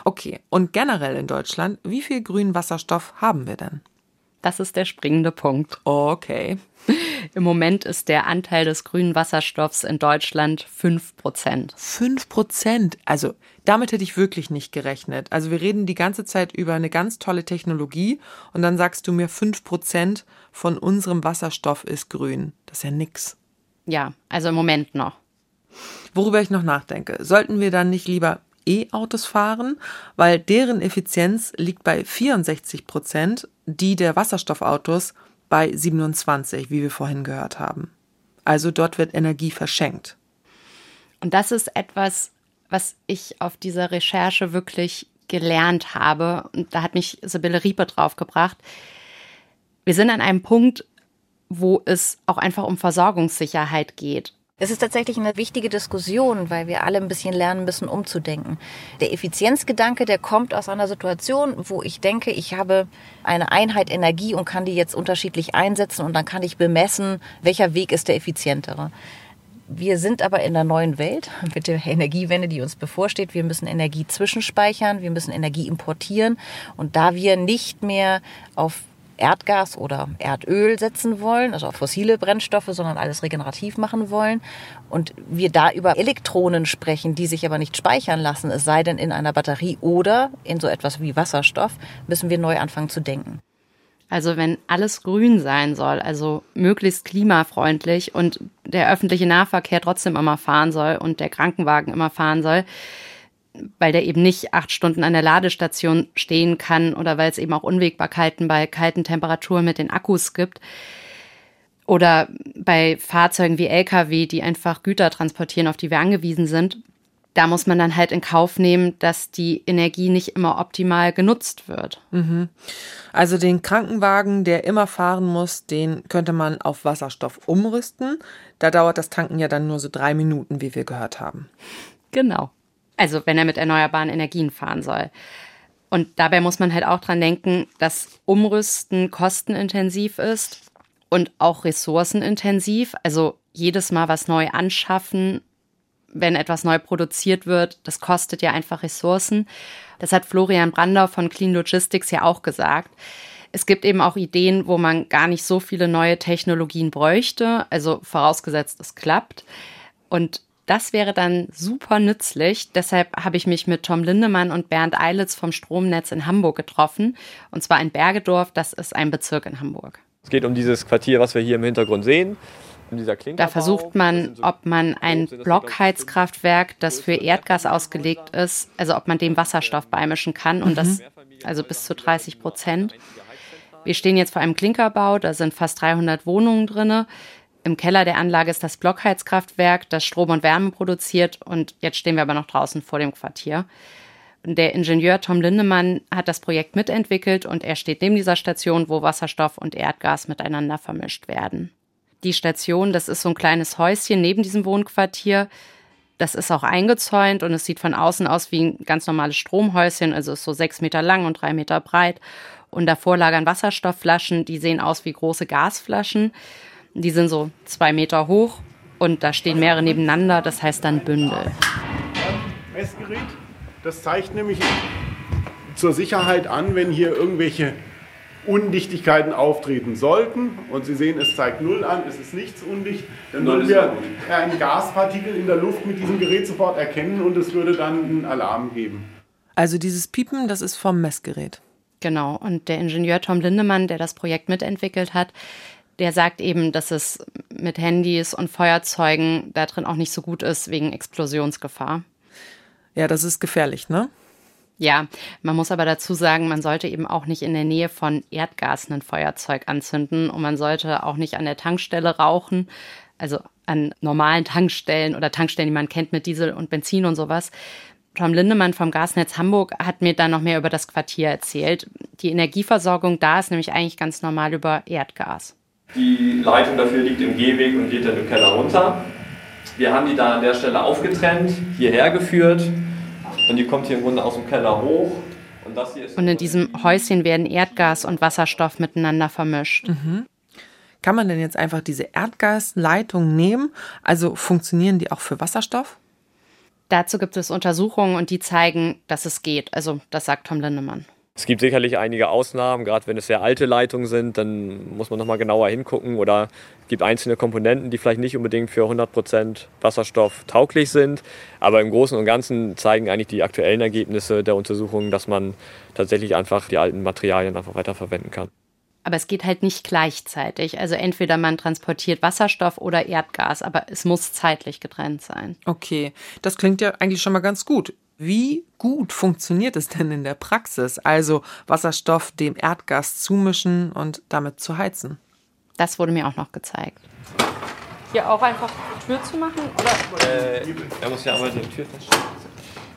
Okay, und generell in Deutschland, wie viel grünen Wasserstoff haben wir denn? Das ist der springende Punkt. Okay. Im Moment ist der Anteil des grünen Wasserstoffs in Deutschland 5 Prozent. 5 Prozent? Also damit hätte ich wirklich nicht gerechnet. Also wir reden die ganze Zeit über eine ganz tolle Technologie und dann sagst du mir, 5 Prozent von unserem Wasserstoff ist grün. Das ist ja nix. Ja, also im Moment noch. Worüber ich noch nachdenke, sollten wir dann nicht lieber E-Autos fahren, weil deren Effizienz liegt bei 64 Prozent, die der Wasserstoffautos bei 27, wie wir vorhin gehört haben. Also dort wird Energie verschenkt. Und das ist etwas, was ich auf dieser Recherche wirklich gelernt habe. Und da hat mich Sibylle Riepe draufgebracht. Wir sind an einem Punkt, wo es auch einfach um Versorgungssicherheit geht. Es ist tatsächlich eine wichtige Diskussion, weil wir alle ein bisschen lernen müssen, umzudenken. Der Effizienzgedanke, der kommt aus einer Situation, wo ich denke, ich habe eine Einheit Energie und kann die jetzt unterschiedlich einsetzen und dann kann ich bemessen, welcher Weg ist der effizientere. Wir sind aber in der neuen Welt mit der Energiewende, die uns bevorsteht. Wir müssen Energie zwischenspeichern, wir müssen Energie importieren. Und da wir nicht mehr auf Erdgas oder Erdöl setzen wollen, also auf fossile Brennstoffe, sondern alles regenerativ machen wollen. Und wir da über Elektronen sprechen, die sich aber nicht speichern lassen, es sei denn in einer Batterie oder in so etwas wie Wasserstoff, müssen wir neu anfangen zu denken. Also wenn alles grün sein soll, also möglichst klimafreundlich und der öffentliche Nahverkehr trotzdem immer fahren soll und der Krankenwagen immer fahren soll, weil der eben nicht acht Stunden an der Ladestation stehen kann oder weil es eben auch Unwägbarkeiten bei kalten Temperaturen mit den Akkus gibt. Oder bei Fahrzeugen wie Lkw, die einfach Güter transportieren, auf die wir angewiesen sind. Da muss man dann halt in Kauf nehmen, dass die Energie nicht immer optimal genutzt wird. Mhm. Also den Krankenwagen, der immer fahren muss, den könnte man auf Wasserstoff umrüsten. Da dauert das Tanken ja dann nur so drei Minuten, wie wir gehört haben. Genau. Also wenn er mit erneuerbaren Energien fahren soll. Und dabei muss man halt auch dran denken, dass Umrüsten kostenintensiv ist und auch ressourcenintensiv. Also jedes Mal was neu anschaffen, wenn etwas neu produziert wird, das kostet ja einfach Ressourcen. Das hat Florian Brandau von Clean Logistics ja auch gesagt. Es gibt eben auch Ideen, wo man gar nicht so viele neue Technologien bräuchte, also vorausgesetzt, es klappt. Und das wäre dann super nützlich. Deshalb habe ich mich mit Tom Lindemann und Bernd Eilitz vom Stromnetz in Hamburg getroffen. Und zwar in Bergedorf, das ist ein Bezirk in Hamburg. Es geht um dieses Quartier, was wir hier im Hintergrund sehen. Da versucht man, ob man ein Blockheizkraftwerk, das für Erdgas ausgelegt ist, also ob man dem Wasserstoff beimischen kann und das also bis zu 30 Prozent. Wir stehen jetzt vor einem Klinkerbau, da sind fast 300 Wohnungen drinne. Im Keller der Anlage ist das Blockheizkraftwerk, das Strom und Wärme produziert und jetzt stehen wir aber noch draußen vor dem Quartier. Der Ingenieur Tom Lindemann hat das Projekt mitentwickelt und er steht neben dieser Station, wo Wasserstoff und Erdgas miteinander vermischt werden. Die Station, das ist so ein kleines Häuschen neben diesem Wohnquartier. Das ist auch eingezäunt und es sieht von außen aus wie ein ganz normales Stromhäuschen, also ist so sechs Meter lang und drei Meter breit. Und davor lagern Wasserstoffflaschen, die sehen aus wie große Gasflaschen. Die sind so zwei Meter hoch und da stehen mehrere nebeneinander, das heißt dann Bündel. Messgerät, das zeigt nämlich zur Sicherheit an, wenn hier irgendwelche Undichtigkeiten auftreten sollten. Und Sie sehen, es zeigt null an, es ist nichts undicht. Dann würden wir einen Gaspartikel in der Luft mit diesem Gerät sofort erkennen und es würde dann einen Alarm geben. Also dieses Piepen, das ist vom Messgerät. Genau. Und der Ingenieur Tom Lindemann, der das Projekt mitentwickelt hat, der sagt eben, dass es mit Handys und Feuerzeugen da drin auch nicht so gut ist wegen Explosionsgefahr. Ja, das ist gefährlich, ne? Ja, man muss aber dazu sagen, man sollte eben auch nicht in der Nähe von Erdgas ein Feuerzeug anzünden und man sollte auch nicht an der Tankstelle rauchen, also an normalen Tankstellen oder Tankstellen, die man kennt mit Diesel und Benzin und sowas. Tom Lindemann vom Gasnetz Hamburg hat mir dann noch mehr über das Quartier erzählt. Die Energieversorgung da ist nämlich eigentlich ganz normal über Erdgas. Die Leitung dafür liegt im Gehweg und geht dann im Keller runter. Wir haben die da an der Stelle aufgetrennt, hierher geführt und die kommt hier im Grunde aus dem Keller hoch. Und, das hier ist und in diesem Häuschen werden Erdgas und Wasserstoff miteinander vermischt. Mhm. Kann man denn jetzt einfach diese Erdgasleitung nehmen? Also funktionieren die auch für Wasserstoff? Dazu gibt es Untersuchungen und die zeigen, dass es geht. Also das sagt Tom Lindemann. Es gibt sicherlich einige Ausnahmen, gerade wenn es sehr alte Leitungen sind, dann muss man nochmal genauer hingucken oder es gibt einzelne Komponenten, die vielleicht nicht unbedingt für 100% Wasserstoff tauglich sind. Aber im Großen und Ganzen zeigen eigentlich die aktuellen Ergebnisse der Untersuchungen, dass man tatsächlich einfach die alten Materialien einfach weiterverwenden kann. Aber es geht halt nicht gleichzeitig. Also entweder man transportiert Wasserstoff oder Erdgas, aber es muss zeitlich getrennt sein. Okay, das klingt ja eigentlich schon mal ganz gut. Wie gut funktioniert es denn in der Praxis, also Wasserstoff dem Erdgas zumischen und damit zu heizen? Das wurde mir auch noch gezeigt. Hier auch einfach die Tür zu machen? Oder? Äh, er muss ja einmal die Tür feststellen.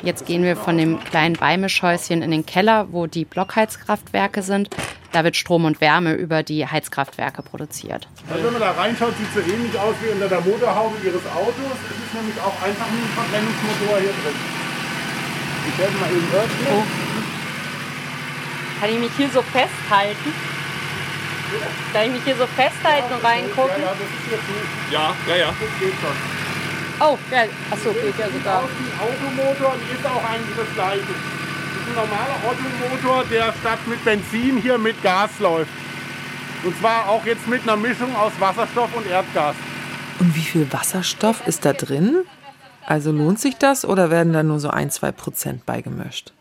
Jetzt gehen wir von dem kleinen Beimischhäuschen in den Keller, wo die Blockheizkraftwerke sind. Da wird Strom und Wärme über die Heizkraftwerke produziert. Also wenn man da reinschaut, sieht es so ähnlich aus wie unter der Motorhaube Ihres Autos. Es ist nämlich auch einfach ein Verbrennungsmotor hier drin. Ich werde mal eben öffnen. Oh. Kann ich mich hier so festhalten? Kann ich mich hier so festhalten und reingucken? Ja, ja, das ist jetzt nicht. Ja, ja, ja. Das geht schon. Oh, geil. Achso, geht ja sogar. Aus dem Automotor und ist auch eigentlich das gleiche. Das ist ein normaler Automotor, der statt mit Benzin hier mit Gas läuft. Und zwar auch jetzt mit einer Mischung aus Wasserstoff und Erdgas. Und wie viel Wasserstoff ist da drin? Also lohnt sich das oder werden da nur so ein, zwei Prozent beigemischt?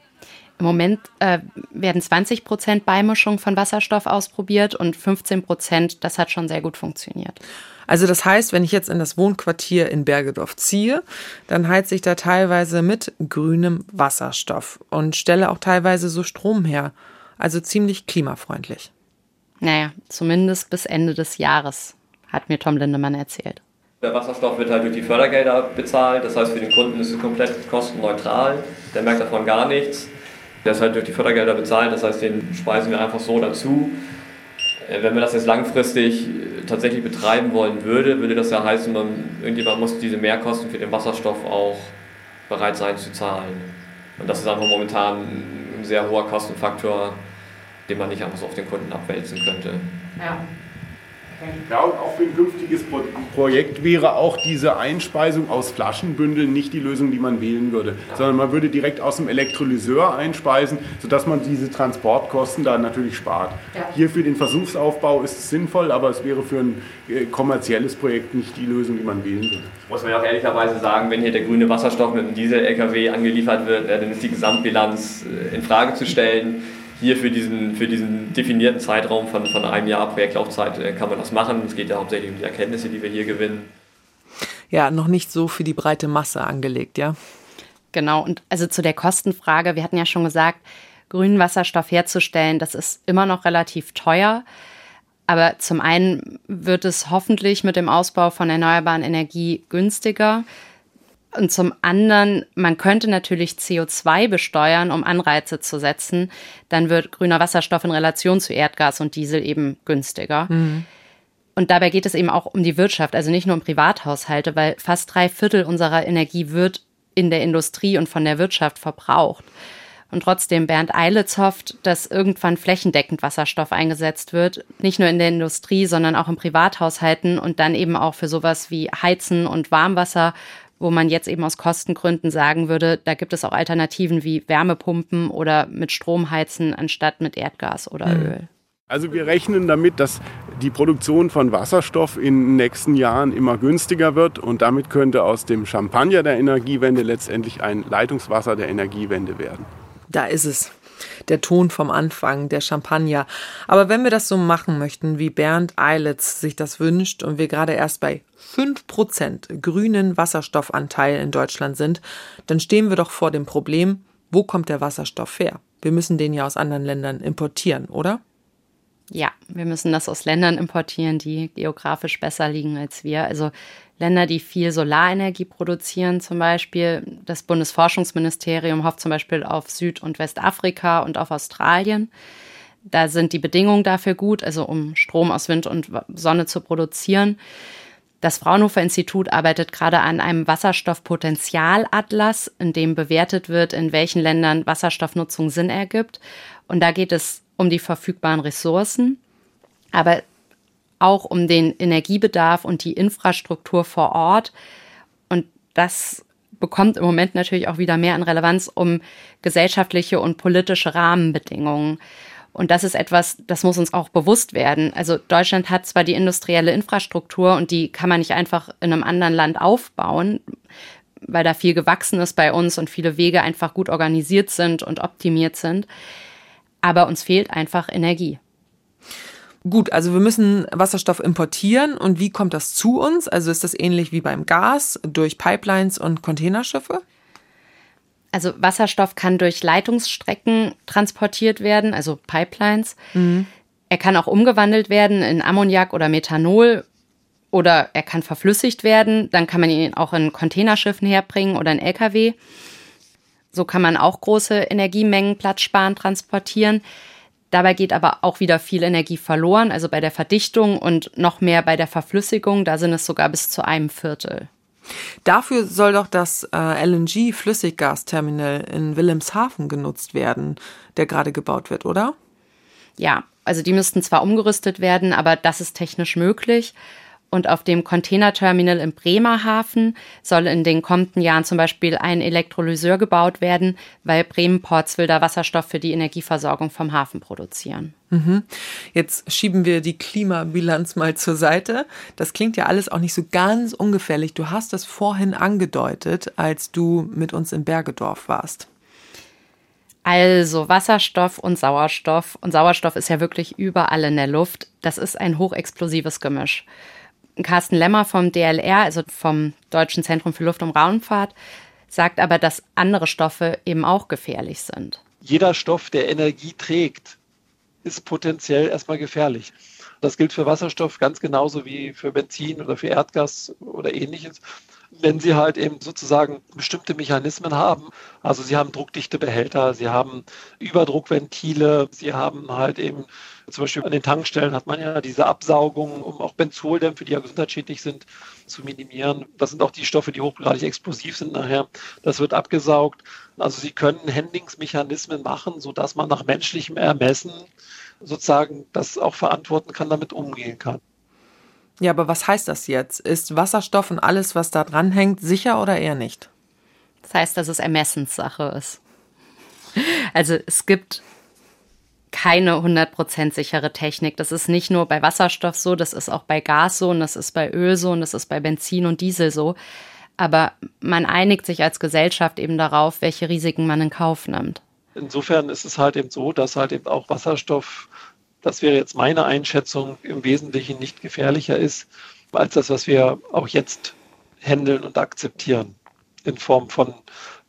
Im Moment äh, werden 20 Prozent Beimischung von Wasserstoff ausprobiert und 15 Prozent, das hat schon sehr gut funktioniert. Also das heißt, wenn ich jetzt in das Wohnquartier in Bergedorf ziehe, dann heize ich da teilweise mit grünem Wasserstoff und stelle auch teilweise so Strom her. Also ziemlich klimafreundlich. Naja, zumindest bis Ende des Jahres, hat mir Tom Lindemann erzählt. Der Wasserstoff wird halt durch die Fördergelder bezahlt, das heißt für den Kunden ist es komplett kostenneutral, der merkt davon gar nichts. Der ist halt durch die Fördergelder bezahlt, das heißt, den speisen wir einfach so dazu. Äh, Wenn wir das jetzt langfristig äh, tatsächlich betreiben wollen würde, würde das ja heißen, man, irgendjemand muss diese Mehrkosten für den Wasserstoff auch bereit sein zu zahlen. Und das ist einfach momentan ein sehr hoher Kostenfaktor, den man nicht einfach so auf den Kunden abwälzen könnte. Ja. Ja, und auch für ein künftiges Pro Projekt wäre auch diese Einspeisung aus Flaschenbündeln nicht die Lösung, die man wählen würde, sondern man würde direkt aus dem Elektrolyseur einspeisen, sodass man diese Transportkosten da natürlich spart. Ja. Hier für den Versuchsaufbau ist es sinnvoll, aber es wäre für ein äh, kommerzielles Projekt nicht die Lösung, die man wählen würde. Muss man ja auch ehrlicherweise sagen, wenn hier der grüne Wasserstoff mit einem Diesel-LKW angeliefert wird, äh, dann ist die Gesamtbilanz äh, in Frage zu stellen. Hier für diesen, für diesen definierten Zeitraum von, von einem Jahr Projektlaufzeit äh, kann man das machen. Es geht ja hauptsächlich um die Erkenntnisse, die wir hier gewinnen. Ja, noch nicht so für die breite Masse angelegt, ja? Genau, und also zu der Kostenfrage, wir hatten ja schon gesagt, grünen Wasserstoff herzustellen, das ist immer noch relativ teuer. Aber zum einen wird es hoffentlich mit dem Ausbau von erneuerbaren Energie günstiger. Und zum anderen, man könnte natürlich CO2 besteuern, um Anreize zu setzen. Dann wird grüner Wasserstoff in Relation zu Erdgas und Diesel eben günstiger. Und dabei geht es eben auch um die Wirtschaft, also nicht nur um Privathaushalte, weil fast drei Viertel unserer Energie wird in der Industrie und von der Wirtschaft verbraucht. Und trotzdem, Bernd Eilitz hofft, dass irgendwann flächendeckend Wasserstoff eingesetzt wird. Nicht nur in der Industrie, sondern auch in Privathaushalten und dann eben auch für sowas wie Heizen und Warmwasser, wo man jetzt eben aus Kostengründen sagen würde, da gibt es auch Alternativen wie Wärmepumpen oder mit Strom heizen anstatt mit Erdgas oder Öl. Also wir rechnen damit, dass die Produktion von Wasserstoff in den nächsten Jahren immer günstiger wird und damit könnte aus dem Champagner der Energiewende letztendlich ein Leitungswasser der Energiewende werden. Da ist es. Der Ton vom Anfang, der Champagner. Aber wenn wir das so machen möchten, wie Bernd Eilitz sich das wünscht und wir gerade erst bei 5% grünen Wasserstoffanteil in Deutschland sind, dann stehen wir doch vor dem Problem, wo kommt der Wasserstoff her? Wir müssen den ja aus anderen Ländern importieren, oder? Ja, wir müssen das aus Ländern importieren, die geografisch besser liegen als wir. Also Länder, die viel Solarenergie produzieren zum Beispiel. Das Bundesforschungsministerium hofft zum Beispiel auf Süd- und Westafrika und auf Australien. Da sind die Bedingungen dafür gut, also um Strom aus Wind und Sonne zu produzieren. Das Fraunhofer Institut arbeitet gerade an einem Wasserstoffpotenzialatlas, in dem bewertet wird, in welchen Ländern Wasserstoffnutzung Sinn ergibt. Und da geht es um die verfügbaren Ressourcen, aber auch um den Energiebedarf und die Infrastruktur vor Ort. Und das bekommt im Moment natürlich auch wieder mehr an Relevanz um gesellschaftliche und politische Rahmenbedingungen. Und das ist etwas, das muss uns auch bewusst werden. Also Deutschland hat zwar die industrielle Infrastruktur und die kann man nicht einfach in einem anderen Land aufbauen, weil da viel gewachsen ist bei uns und viele Wege einfach gut organisiert sind und optimiert sind. Aber uns fehlt einfach Energie. Gut, also wir müssen Wasserstoff importieren und wie kommt das zu uns? Also ist das ähnlich wie beim Gas durch Pipelines und Containerschiffe? Also Wasserstoff kann durch Leitungsstrecken transportiert werden, also Pipelines. Mhm. Er kann auch umgewandelt werden in Ammoniak oder Methanol oder er kann verflüssigt werden. Dann kann man ihn auch in Containerschiffen herbringen oder in Lkw. So kann man auch große Energiemengen platzsparend transportieren. Dabei geht aber auch wieder viel Energie verloren, also bei der Verdichtung und noch mehr bei der Verflüssigung. Da sind es sogar bis zu einem Viertel. Dafür soll doch das äh, LNG-Flüssiggasterminal in Wilhelmshaven genutzt werden, der gerade gebaut wird, oder? Ja, also die müssten zwar umgerüstet werden, aber das ist technisch möglich. Und auf dem Containerterminal im Bremerhaven soll in den kommenden Jahren zum Beispiel ein Elektrolyseur gebaut werden, weil Bremen-Ports will da Wasserstoff für die Energieversorgung vom Hafen produzieren. Mhm. Jetzt schieben wir die Klimabilanz mal zur Seite. Das klingt ja alles auch nicht so ganz ungefährlich. Du hast das vorhin angedeutet, als du mit uns in Bergedorf warst. Also Wasserstoff und Sauerstoff. Und Sauerstoff ist ja wirklich überall in der Luft. Das ist ein hochexplosives Gemisch. Carsten Lemmer vom DLR, also vom Deutschen Zentrum für Luft- und Raumfahrt, sagt aber, dass andere Stoffe eben auch gefährlich sind. Jeder Stoff, der Energie trägt, ist potenziell erstmal gefährlich. Das gilt für Wasserstoff ganz genauso wie für Benzin oder für Erdgas oder ähnliches. Wenn Sie halt eben sozusagen bestimmte Mechanismen haben, also Sie haben druckdichte Behälter, Sie haben Überdruckventile, Sie haben halt eben zum Beispiel an den Tankstellen hat man ja diese Absaugung, um auch Benzoldämpfe, die ja gesundheitsschädlich sind, zu minimieren. Das sind auch die Stoffe, die hochgradig explosiv sind nachher. Das wird abgesaugt. Also Sie können Handlingsmechanismen machen, sodass man nach menschlichem Ermessen sozusagen das auch verantworten kann, damit umgehen kann. Ja, aber was heißt das jetzt? Ist Wasserstoff und alles, was da dran hängt, sicher oder eher nicht? Das heißt, dass es Ermessenssache ist. Also es gibt keine 100% sichere Technik. Das ist nicht nur bei Wasserstoff so, das ist auch bei Gas so und das ist bei Öl so und das ist bei Benzin und Diesel so. Aber man einigt sich als Gesellschaft eben darauf, welche Risiken man in Kauf nimmt. Insofern ist es halt eben so, dass halt eben auch Wasserstoff, das wäre jetzt meine Einschätzung, im Wesentlichen nicht gefährlicher ist als das, was wir auch jetzt handeln und akzeptieren in Form von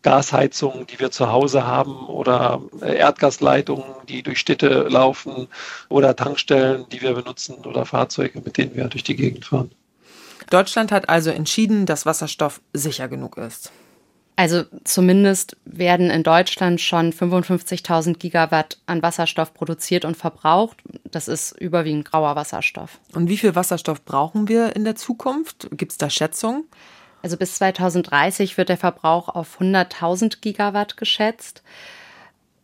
Gasheizungen, die wir zu Hause haben oder äh, Erdgasleitungen, die durch Städte laufen oder Tankstellen, die wir benutzen oder Fahrzeuge, mit denen wir durch die Gegend fahren. Deutschland hat also entschieden, dass Wasserstoff sicher genug ist. Also zumindest werden in Deutschland schon 55.000 Gigawatt an Wasserstoff produziert und verbraucht. Das ist überwiegend grauer Wasserstoff. Und wie viel Wasserstoff brauchen wir in der Zukunft? Gibt es da Schätzungen? Also bis 2030 wird der Verbrauch auf 100.000 Gigawatt geschätzt.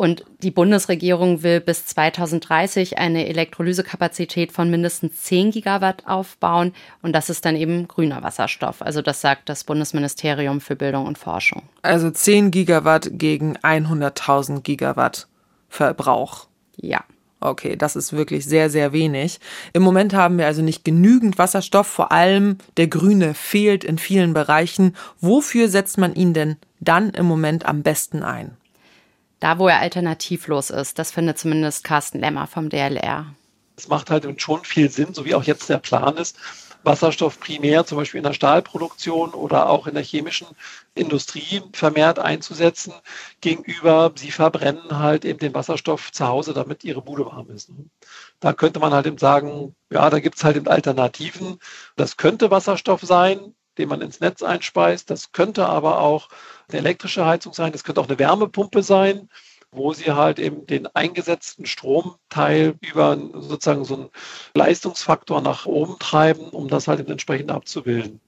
Und die Bundesregierung will bis 2030 eine Elektrolysekapazität von mindestens 10 Gigawatt aufbauen. Und das ist dann eben grüner Wasserstoff. Also das sagt das Bundesministerium für Bildung und Forschung. Also 10 Gigawatt gegen 100.000 Gigawatt Verbrauch. Ja. Okay, das ist wirklich sehr, sehr wenig. Im Moment haben wir also nicht genügend Wasserstoff, vor allem der grüne fehlt in vielen Bereichen. Wofür setzt man ihn denn dann im Moment am besten ein? Da, wo er alternativlos ist, das findet zumindest Carsten Lemmer vom DLR. Es macht halt schon viel Sinn, so wie auch jetzt der Plan ist, Wasserstoff primär zum Beispiel in der Stahlproduktion oder auch in der chemischen Industrie vermehrt einzusetzen, gegenüber sie verbrennen halt eben den Wasserstoff zu Hause, damit ihre Bude warm ist. Da könnte man halt eben sagen, ja, da gibt es halt eben Alternativen. Das könnte Wasserstoff sein, den man ins Netz einspeist. Das könnte aber auch eine elektrische Heizung sein. Das könnte auch eine Wärmepumpe sein wo sie halt eben den eingesetzten Stromteil über sozusagen so einen Leistungsfaktor nach oben treiben, um das halt eben entsprechend abzubilden.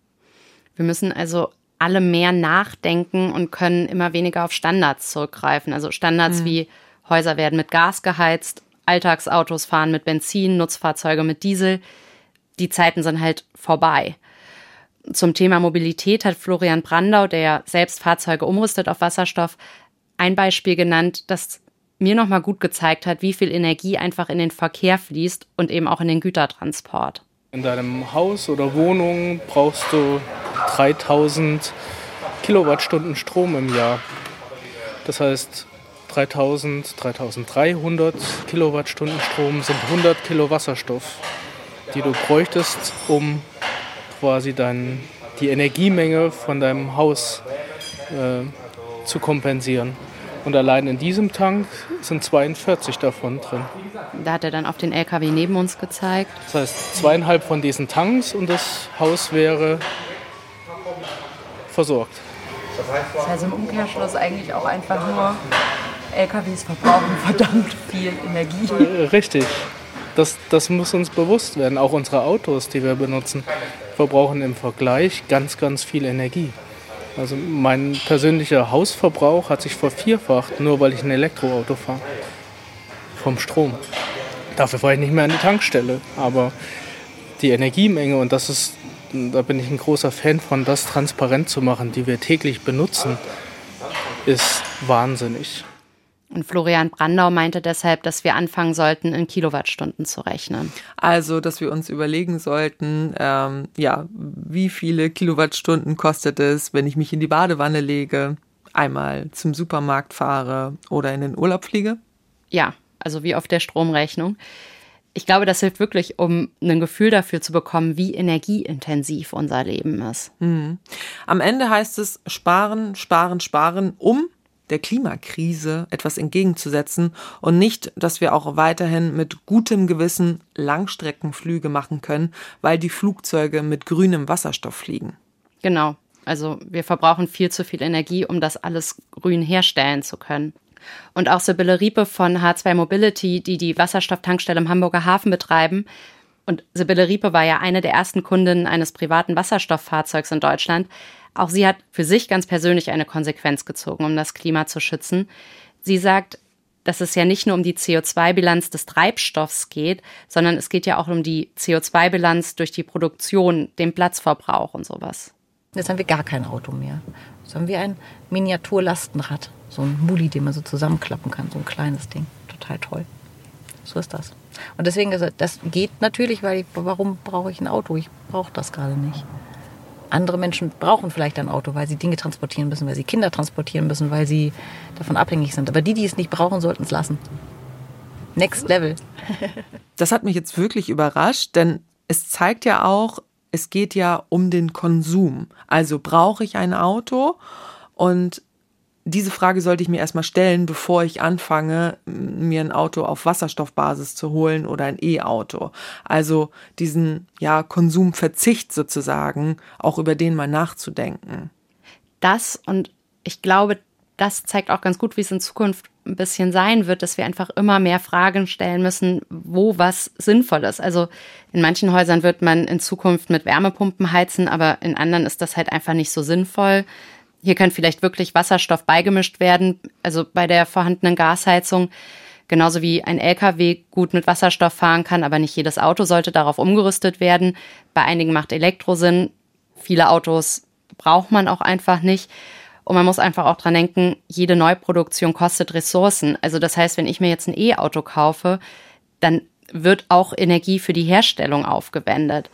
Wir müssen also alle mehr nachdenken und können immer weniger auf Standards zurückgreifen. Also Standards mhm. wie Häuser werden mit Gas geheizt, Alltagsautos fahren mit Benzin, Nutzfahrzeuge mit Diesel. Die Zeiten sind halt vorbei. Zum Thema Mobilität hat Florian Brandau, der selbst Fahrzeuge umrüstet auf Wasserstoff, ein Beispiel genannt, das mir nochmal gut gezeigt hat, wie viel Energie einfach in den Verkehr fließt und eben auch in den Gütertransport. In deinem Haus oder Wohnung brauchst du 3000 Kilowattstunden Strom im Jahr. Das heißt, 3000, 3300 Kilowattstunden Strom sind 100 Kilo Wasserstoff, die du bräuchtest, um quasi dein, die Energiemenge von deinem Haus äh, zu kompensieren. Und allein in diesem Tank sind 42 davon drin. Da hat er dann auf den LKW neben uns gezeigt. Das heißt, zweieinhalb von diesen Tanks und das Haus wäre versorgt. Das heißt im Umkehrschluss eigentlich auch einfach nur LKWs verbrauchen verdammt viel Energie. Äh, richtig. Das, das muss uns bewusst werden. Auch unsere Autos, die wir benutzen, verbrauchen im Vergleich ganz, ganz viel Energie. Also mein persönlicher Hausverbrauch hat sich vervierfacht, nur weil ich ein Elektroauto fahre. Vom Strom. Dafür fahre ich nicht mehr an die Tankstelle. Aber die Energiemenge, und das ist, da bin ich ein großer Fan von, das transparent zu machen, die wir täglich benutzen, ist wahnsinnig. Und Florian Brandau meinte deshalb, dass wir anfangen sollten, in Kilowattstunden zu rechnen. Also, dass wir uns überlegen sollten, ähm, ja, wie viele Kilowattstunden kostet es, wenn ich mich in die Badewanne lege, einmal zum Supermarkt fahre oder in den Urlaub fliege? Ja, also wie auf der Stromrechnung. Ich glaube, das hilft wirklich, um ein Gefühl dafür zu bekommen, wie energieintensiv unser Leben ist. Mhm. Am Ende heißt es sparen, sparen, sparen, um der Klimakrise etwas entgegenzusetzen und nicht, dass wir auch weiterhin mit gutem Gewissen Langstreckenflüge machen können, weil die Flugzeuge mit grünem Wasserstoff fliegen. Genau. Also wir verbrauchen viel zu viel Energie, um das alles grün herstellen zu können. Und auch Sibylle Riepe von H2 Mobility, die die Wasserstofftankstelle im Hamburger Hafen betreiben, und Sibylle Riepe war ja eine der ersten Kundinnen eines privaten Wasserstofffahrzeugs in Deutschland, auch sie hat für sich ganz persönlich eine Konsequenz gezogen, um das Klima zu schützen. Sie sagt, dass es ja nicht nur um die CO2-Bilanz des Treibstoffs geht, sondern es geht ja auch um die CO2-Bilanz durch die Produktion, den Platzverbrauch und sowas. Jetzt haben wir gar kein Auto mehr. Jetzt haben wir ein Miniaturlastenrad, so ein Muli, den man so zusammenklappen kann, so ein kleines Ding. Total toll. So ist das. Und deswegen, also das geht natürlich, weil ich, warum brauche ich ein Auto? Ich brauche das gerade nicht. Andere Menschen brauchen vielleicht ein Auto, weil sie Dinge transportieren müssen, weil sie Kinder transportieren müssen, weil sie davon abhängig sind. Aber die, die es nicht brauchen, sollten es lassen. Next Level. das hat mich jetzt wirklich überrascht, denn es zeigt ja auch, es geht ja um den Konsum. Also brauche ich ein Auto und diese Frage sollte ich mir erstmal stellen, bevor ich anfange, mir ein Auto auf Wasserstoffbasis zu holen oder ein E-Auto. Also diesen ja, Konsumverzicht sozusagen, auch über den mal nachzudenken. Das und ich glaube, das zeigt auch ganz gut, wie es in Zukunft ein bisschen sein wird, dass wir einfach immer mehr Fragen stellen müssen, wo was sinnvoll ist. Also in manchen Häusern wird man in Zukunft mit Wärmepumpen heizen, aber in anderen ist das halt einfach nicht so sinnvoll. Hier kann vielleicht wirklich Wasserstoff beigemischt werden, also bei der vorhandenen Gasheizung. Genauso wie ein LKW gut mit Wasserstoff fahren kann, aber nicht jedes Auto sollte darauf umgerüstet werden. Bei einigen macht Elektro Sinn. Viele Autos braucht man auch einfach nicht. Und man muss einfach auch dran denken, jede Neuproduktion kostet Ressourcen. Also das heißt, wenn ich mir jetzt ein E-Auto kaufe, dann wird auch Energie für die Herstellung aufgewendet.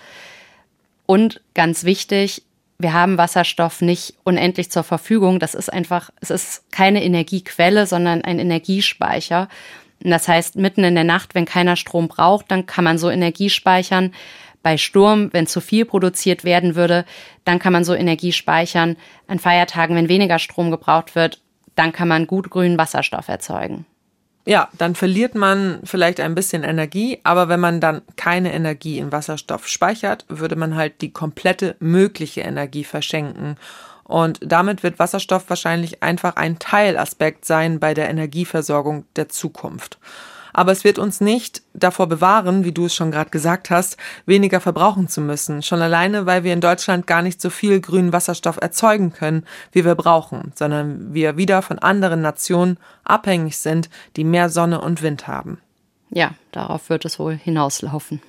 Und ganz wichtig, wir haben Wasserstoff nicht unendlich zur Verfügung. Das ist einfach, es ist keine Energiequelle, sondern ein Energiespeicher. Und das heißt, mitten in der Nacht, wenn keiner Strom braucht, dann kann man so Energie speichern. Bei Sturm, wenn zu viel produziert werden würde, dann kann man so Energie speichern. An Feiertagen, wenn weniger Strom gebraucht wird, dann kann man gut grünen Wasserstoff erzeugen ja, dann verliert man vielleicht ein bisschen Energie, aber wenn man dann keine Energie in Wasserstoff speichert, würde man halt die komplette mögliche Energie verschenken. Und damit wird Wasserstoff wahrscheinlich einfach ein Teilaspekt sein bei der Energieversorgung der Zukunft aber es wird uns nicht davor bewahren, wie du es schon gerade gesagt hast, weniger verbrauchen zu müssen. Schon alleine, weil wir in Deutschland gar nicht so viel grünen Wasserstoff erzeugen können, wie wir brauchen, sondern wir wieder von anderen Nationen abhängig sind, die mehr Sonne und Wind haben. Ja, darauf wird es wohl hinauslaufen.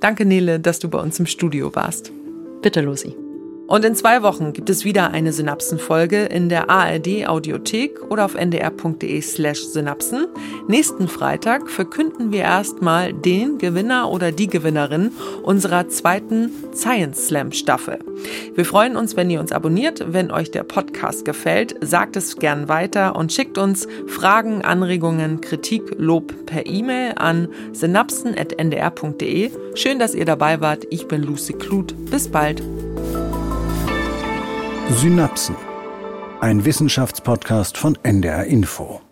Danke, Nele, dass du bei uns im Studio warst. Bitte, Lucy. Und in zwei Wochen gibt es wieder eine Synapsenfolge in der ARD Audiothek oder auf ndr.de slash Synapsen. Nächsten Freitag verkünden wir erstmal den Gewinner oder die Gewinnerin unserer zweiten Science Slam Staffel. Wir freuen uns, wenn ihr uns abonniert. Wenn euch der Podcast gefällt, sagt es gern weiter und schickt uns Fragen, Anregungen, Kritik, Lob per E-Mail an synapsen.ndr.de. Schön, dass ihr dabei wart. Ich bin Lucy Kluth. Bis bald. Synapsen. Ein Wissenschaftspodcast von NDR Info.